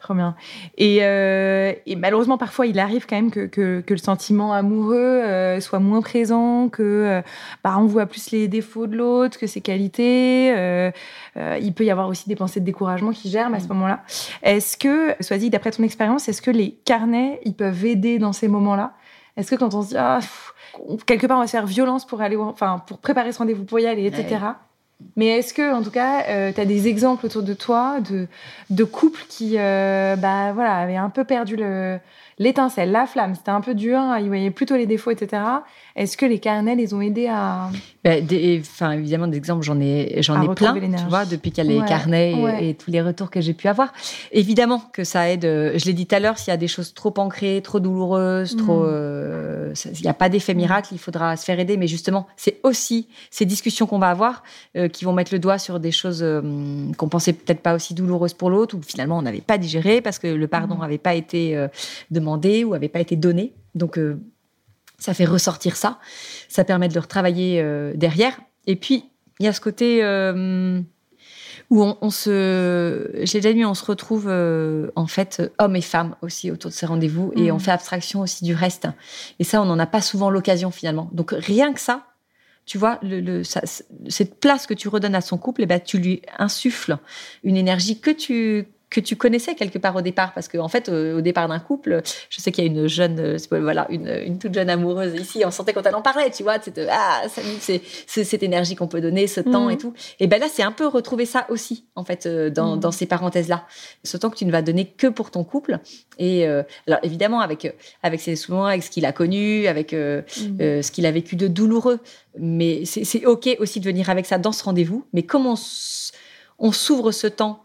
Speaker 3: Trop bien. Et, euh, et, malheureusement, parfois, il arrive quand même que, que, que le sentiment amoureux euh, soit moins présent, que euh, bah, on voit plus les défauts de l'autre que ses qualités. Il peut y avoir aussi des pensées de découragement qui germent à ce mm. moment-là. Est-ce que, Sois-y, d'après ton expérience, est-ce que les carnets, ils peuvent aider dans ces moments-là? Est-ce que quand on se dit, ah, quelque part, on va se faire violence pour aller, enfin, pour préparer ce rendez-vous pour y aller, etc. Mais est-ce que, en tout cas, euh, tu as des exemples autour de toi de, de couples qui euh, bah, voilà, avaient un peu perdu l'étincelle, la flamme C'était un peu dur, ils voyaient plutôt les défauts, etc. Est-ce que les carnets les ont aidés à.
Speaker 2: Ben, enfin, évidemment, des exemples, j'en ai, j'en ai plein, tu vois, depuis qu'il y a les carnets et, tous les retours que j'ai pu avoir. Évidemment que ça aide. Euh, je l'ai dit tout à l'heure, s'il y a des choses trop ancrées, trop douloureuses, trop. Mm. Euh, il n'y a pas d'effet miracle, il faudra se faire aider. Mais justement, c'est aussi ces discussions qu'on va avoir euh, qui vont mettre le doigt sur des choses qu'on pensait peut-être pas aussi douloureuses pour l'autre, ou finalement on n'avait pas digéré parce que le pardon n'avait mm. pas été demandé ou n'avait pas été donné. Donc, ça fait ressortir ça. Ça permet de le retravailler euh, derrière. Et puis, il y a ce côté euh, où on, se. J'ai déjà dit, on se retrouve euh, en fait hommes et femmes aussi autour de ces rendez-vous et mm. on fait abstraction aussi du reste. Et ça, on n'en a pas souvent l'occasion finalement. Donc, rien que ça, tu vois, le, cette place que tu redonnes à son couple, et eh ben, tu lui insuffles une énergie que tu que tu connaissais quelque part au départ parce qu'en en fait au, départ d'un couple je sais qu'il y a une jeune euh, voilà une, une, toute jeune amoureuse ici on sentait quand elle en parlait tu vois c'était ah c'est cette énergie qu'on peut donner ce temps et mm. tout et ben là c'est un peu retrouver ça aussi en fait euh, dans, mm. dans, ces parenthèses là ce temps que tu ne vas donner que pour ton couple et euh, alors évidemment avec avec ses souvenirs avec ce qu'il a connu avec mm. ce qu'il a vécu de douloureux mais c'est ok aussi de venir avec ça dans ce rendez-vous mais comment on s'ouvre ce temps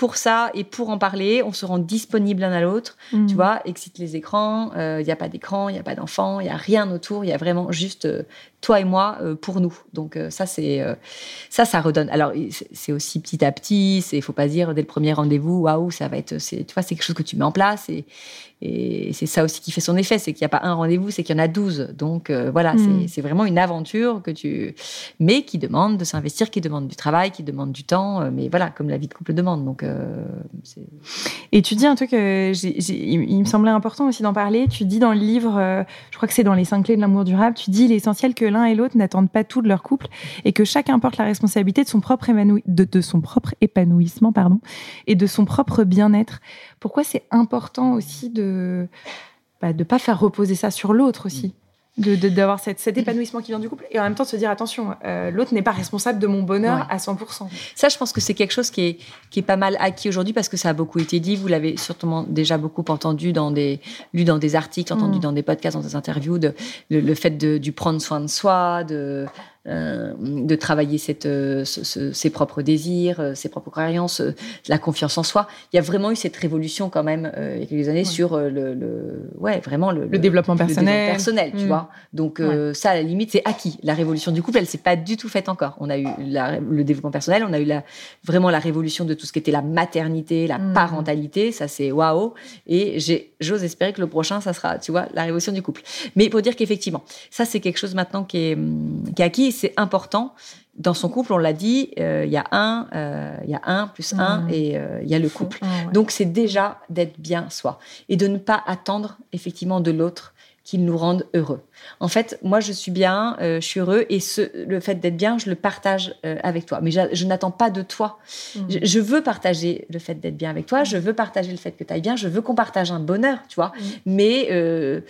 Speaker 2: pour ça et pour en parler, on se rend disponible l'un à l'autre. Mm. Tu vois, excite les écrans, il euh, n'y a pas d'écran, il n'y a pas d'enfant, il n'y a rien autour, il y a vraiment juste euh, toi et moi euh, pour nous. Donc ça, c'est ça, ça redonne. Alors c'est aussi petit à petit. Il faut pas dire dès le premier rendez-vous, waouh, ça va être. Tu vois, c'est quelque chose que tu mets en place et, et c'est ça aussi qui fait son effet, c'est qu'il n'y a pas un rendez-vous, c'est qu'il y en a 12. Donc euh, voilà, hmm. c'est vraiment une aventure que tu, mais qui demande de s'investir, qui demande du travail, qui demande du temps, euh, mais voilà, comme la vie de couple demande. Donc euh,
Speaker 3: et tu dis un truc, il me semblait important aussi d'en parler. Tu dis dans le livre, je crois que c'est dans les cinq clés de l'amour durable, tu dis l'essentiel que l'un et l'autre n'attendent pas tout de leur couple et que chacun porte la responsabilité de son propre, épanouissement, pardon, et de son propre bien-être. Pourquoi c'est important aussi de ne bah, pas faire reposer ça sur l'autre aussi? D'avoir de, cet, épanouissement qui vient du couple et en même temps de se dire attention euh, l'autre n'est pas responsable de mon bonheur à 100%
Speaker 2: ça je pense que c'est quelque chose qui est, qui est pas mal acquis aujourd'hui parce que ça a beaucoup été dit. Vous l'avez sûrement déjà beaucoup entendu dans des lu dans des articles entendu mm. dans des podcasts dans des interviews de, le, fait de, du prendre soin de soi de euh, de travailler cette, euh, ses propres désirs, euh, ses propres croyances, la confiance en soi. Il y a vraiment eu cette révolution quand même il y a quelques années sur le, ouais vraiment le,
Speaker 3: développement personnel,
Speaker 2: personnel, tu mm. vois. Donc ça, à la limite, c'est acquis. La révolution du couple, elle s'est pas du tout faite encore. On a eu le développement personnel, on a eu la, vraiment la révolution de tout ce qui était la maternité, la mm. parentalité. Ça, c'est waouh. Et j'ose espérer que le prochain, ça sera, tu vois, la révolution du couple. Mais pour dire qu'effectivement, ça, c'est quelque chose maintenant qui est, qui est acquis c'est important. Dans son couple, on l'a dit, euh, il y a un, euh, il y a un plus un mmh. et euh, il y a le couple. Donc c'est déjà d'être bien soi et de ne pas attendre effectivement de l'autre qu'il nous rende heureux. En fait, moi, je suis bien, euh, je suis heureux, et ce, le fait d'être bien, je le partage euh, avec toi. Mais je, n'attends pas de toi. Mmh. Je, veux partager le fait d'être bien avec toi, je veux partager le fait que tu ailles bien, je veux qu'on partage un bonheur, tu vois. Mmh. Mais euh,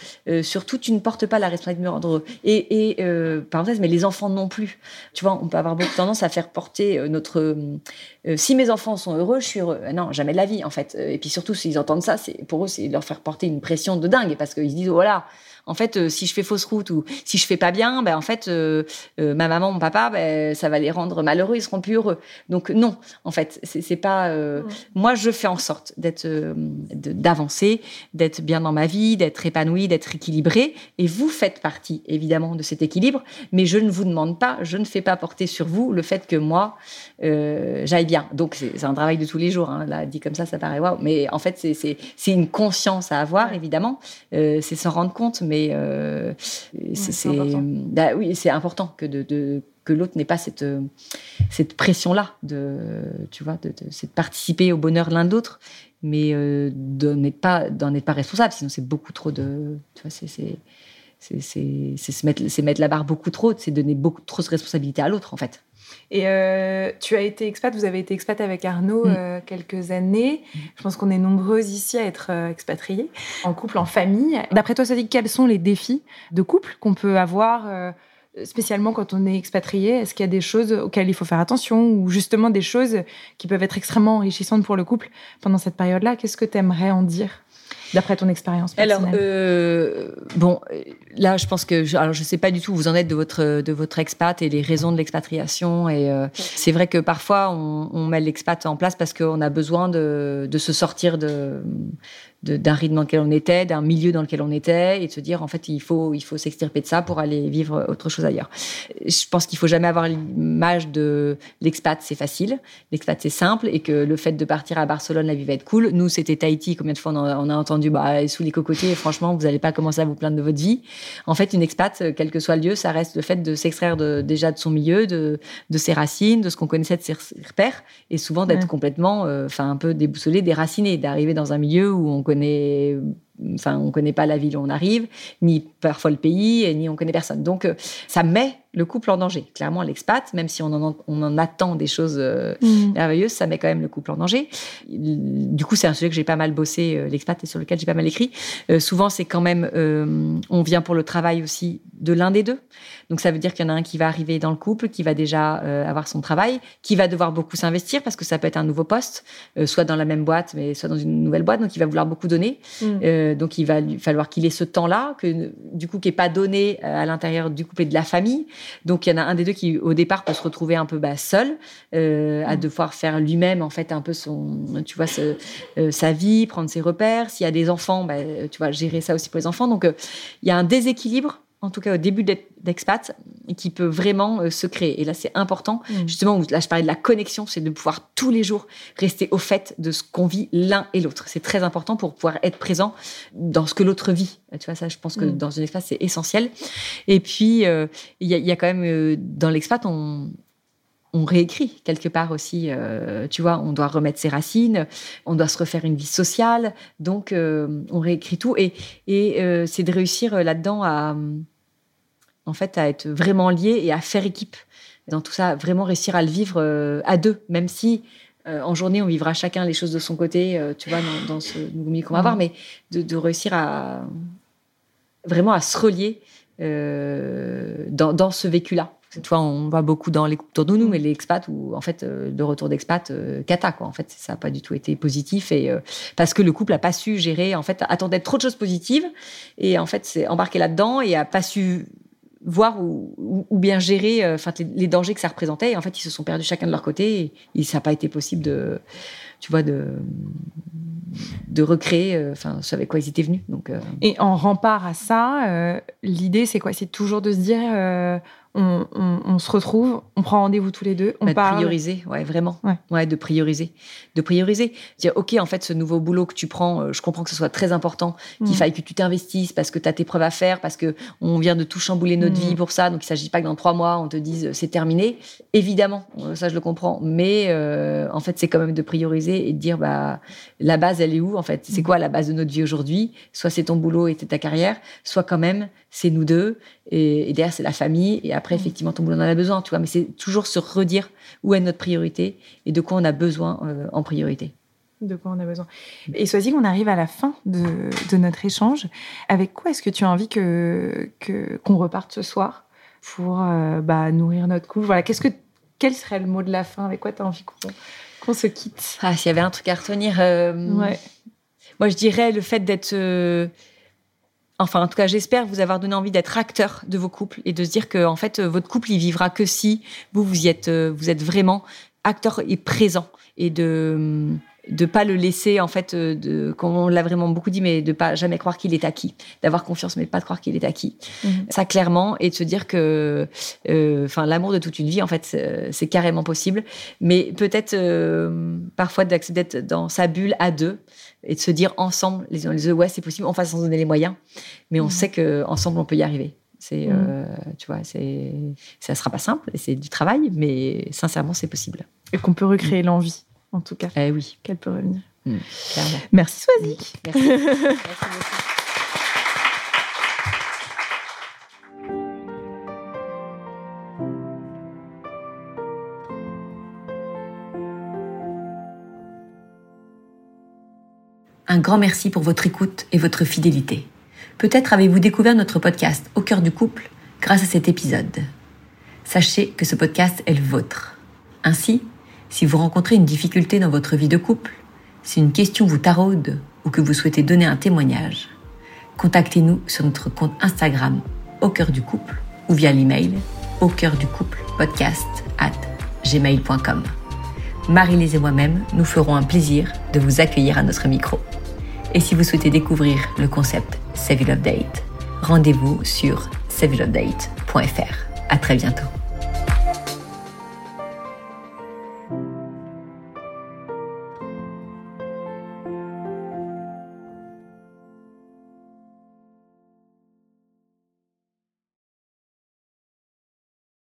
Speaker 2: surtout, tu ne portes pas la responsabilité de me rendre heureux. Et, et parenthèse, mais les enfants non plus. Tu vois, on peut avoir beaucoup tendance à faire porter notre... si mes enfants sont heureux, je suis heureux. Non, jamais de la vie, en fait. Et puis surtout, s'ils entendent ça, c'est pour eux, c'est leur faire porter une pression de dingue, parce qu'ils se disent, oh, voilà en fait, euh, si je fais fausse route ou si je fais pas bien, ben en fait, euh, euh, ma maman, mon papa, ben, ça va les rendre malheureux, ils seront plus heureux. Donc non, en fait, c'est pas. Moi, je fais en sorte d'être, d'avancer, d'être bien dans ma vie, d'être épanouie, d'être équilibrée. Et vous faites partie, évidemment, de cet équilibre. Mais je ne vous demande pas, je ne fais pas porter sur vous le fait que moi, j'aille bien. Donc c'est un travail de tous les jours. Hein. Là, dit comme ça, ça paraît waouh. Mais en fait, c'est une conscience à avoir, évidemment. c'est s'en rendre compte mais euh, c'est bah oui, c'est important que de, que l'autre n'ait pas cette cette pression là de tu vois de, de, participer au bonheur l'un d'autre mais euh, d'en être pas d'en être pas responsable sinon c'est beaucoup trop de tu vois c'est c'est c'est se mettre c'est mettre la barre beaucoup trop c'est donner beaucoup trop de responsabilité à l'autre en fait
Speaker 3: et euh, tu as été expat, vous avez été expat avec Arnaud mm. euh, quelques années. Mm. Je pense qu'on est nombreuses ici à être euh, expatriés, en couple, en famille. D'après toi, ça dit quels sont les défis de couple qu'on peut avoir spécialement quand on est expatrié? Est-ce qu'il y a des choses auxquelles il faut faire attention ou justement des choses qui peuvent être extrêmement enrichissantes pour le couple pendant cette période-là? Qu'est-ce que tu aimerais en dire? D'après ton expérience
Speaker 2: Alors, euh, bon, là, je pense que, je, alors, je sais pas du tout où vous en êtes de votre de votre expat et les raisons de l'expatriation. Et euh, c'est vrai que parfois, on, on met l'expat en place parce qu'on a besoin de, de se sortir de d'un rythme dans lequel on était, d'un milieu dans lequel on était, et de se dire en fait il faut il faut s'extirper de ça pour aller vivre autre chose ailleurs. Je pense qu'il faut jamais avoir l'image de l'expat c'est facile, l'expat c'est simple et que le fait de partir à Barcelone la vie va être cool. Nous c'était Tahiti, combien de fois on a, entendu bah sous les cocotiers, franchement vous n'allez pas commencer à vous plaindre de votre vie. En fait une expat quel que soit le lieu, ça reste le fait de s'extraire de, déjà de son milieu, de de ses racines, de ce qu'on connaissait de ses repères, et souvent d'être complètement, euh, enfin un peu déboussolé, déraciné, d'arriver dans un milieu où on connaît enfin, on connaît pas la ville où on arrive, ni parfois le pays, ni on connaît personne. Donc, euh, ça met le couple en danger. Clairement, l'expat, même si on en, on en attend des choses euh, mmh. merveilleuses, ça met quand même le couple en danger. Du coup, c'est un sujet que j'ai pas mal bossé, euh, l'expat, et sur lequel j'ai pas mal écrit. souvent, c'est quand même, on vient pour le travail aussi de l'un des deux. Donc, ça veut dire qu'il y en a un qui va arriver dans le couple, qui va déjà avoir son travail, qui va devoir beaucoup s'investir parce que ça peut être un nouveau poste, soit dans la même boîte, mais soit dans une nouvelle boîte. Donc, il va vouloir beaucoup donner. Mmh. Euh, donc il va falloir qu'il ait ce temps-là, que du coup qui est pas donné euh, à l'intérieur du couple et de la famille. Donc il y en a un des deux qui au départ peut se retrouver un peu bah, seul, euh, à mm. devoir faire lui-même en fait un peu son, tu vois, sa vie, prendre ses repères. S'il y a des enfants, bah, tu vois, gérer ça aussi pour les enfants. Donc il y a un déséquilibre en tout cas au début d'expat, qui peut vraiment euh, se créer. Et là, c'est important. Mm. Justement, là, je parlais de la connexion, c'est de pouvoir tous les jours rester au fait de ce qu'on vit l'un et l'autre. C'est très important pour pouvoir être présent dans ce que l'autre vit. Tu vois, ça, je pense que mm. dans une expat, c'est essentiel. Et puis, euh, il y, y, a quand même, euh, dans l'expat, on, on réécrit quelque part aussi. Euh, tu vois, on doit remettre ses racines, on doit se refaire une vie sociale, donc euh, on réécrit tout. Et, et euh, c'est de réussir là-dedans à, en fait, à être vraiment lié et à faire équipe dans tout ça, vraiment réussir à le vivre à deux, même si en journée on vivra chacun les choses de son côté, tu vois, dans, ce nouveau milieu qu'on va avoir, mais de, réussir à vraiment à se relier dans, dans ce vécu-là. Tu vois, on va beaucoup dans les de nous, mais les expats, ou en fait, euh, le retour d'expat, euh, cata, quoi. En fait, ça n'a pas du tout été positif et euh, parce que le couple n'a pas su gérer, en fait, attendait trop de choses positives et en fait, c'est embarqué là-dedans et a pas su voir ou, bien gérer les, dangers que ça représentait. Et en fait ils se sont perdus chacun de leur côté et, ça n'a pas été possible de tu vois de de recréer enfin ce avec quoi ils étaient venus. Donc
Speaker 3: et en rempart à ça l'idée c'est quoi? C'est toujours de se dire on, se retrouve, on prend rendez-vous tous les deux, on
Speaker 2: bah,
Speaker 3: parle.
Speaker 2: De prioriser, ouais, vraiment. Ouais. de prioriser. De prioriser. Dire, OK, en fait, ce nouveau boulot que tu prends, euh, je comprends que ce soit très important, qu'il mm. faille que tu t'investisses parce que tu as tes preuves à faire, parce que on vient de tout chambouler notre mm. vie pour ça. Donc, il s'agit pas que dans trois mois, on te dise euh, c'est terminé. Évidemment, euh, ça, je le comprends. Mais en fait, c'est quand même de prioriser et de dire, bah, la base, elle est où, en fait? C'est mm. quoi la base de notre vie aujourd'hui? Soit c'est ton boulot et ta carrière, soit quand même, c'est nous deux. Et, derrière, c'est la famille. Et après, mm. effectivement, ton boulot on en a besoin, tu vois. Mais c'est toujours se redire où est notre priorité et de quoi on a besoin euh, en priorité.
Speaker 3: De quoi on a besoin. Et Soisy, on arrive à la fin de, notre échange. Avec quoi est-ce que tu as envie que qu'on reparte ce soir pour euh, bah, nourrir notre couple? Voilà, qu'est-ce que quel serait le mot de la fin? Avec quoi tu as envie qu'on se quitte?
Speaker 2: Ah, s'il y avait un truc à retenir. Euh, moi, je dirais le fait d'être enfin en tout cas j'espère vous avoir donné envie d'être acteur de vos couples et de se dire que en fait votre couple il vivra que si vous vous y êtes euh, vous êtes vraiment acteur et présent et de de pas le laisser en fait euh, de comme on l'a vraiment beaucoup dit mais de pas jamais croire qu'il est acquis d'avoir confiance mais de pas croire qu'il est acquis mhm. ça clairement et de se dire que euh, enfin l'amour de toute une vie en fait c'est carrément possible mais peut-être parfois d'accepter d'être dans sa bulle à deux et de se dire ensemble, les uns les autres, ouais, c'est possible, va s'en donner les moyens, mais on mmh. sait que ensemble on peut y arriver. C'est, mmh. euh, tu vois, c'est, ça sera pas simple, et c'est du travail, mais sincèrement, c'est possible.
Speaker 3: Et qu'on peut recréer l'envie, en tout cas.
Speaker 2: Eh oui.
Speaker 3: Qu'elle peut revenir. Mm. Merci Swazik. Merci. Merci
Speaker 2: Un grand merci pour votre écoute et votre fidélité. Peut-être avez-vous découvert notre podcast Au cœur du couple grâce à cet épisode. Sachez que ce podcast est le vôtre. Ainsi, si vous rencontrez une difficulté dans votre vie de couple, si une question vous taraude ou que vous souhaitez donner un témoignage, contactez-nous sur notre compte Instagram Au cœur du couple ou via l'email au cœur du couple podcast at gmail.com. Marie-Lise et moi-même nous ferons un plaisir de vous accueillir à notre micro. Et si vous souhaitez découvrir le concept Savvy Love Date, rendez-vous sur savylovedate.fr. À très bientôt.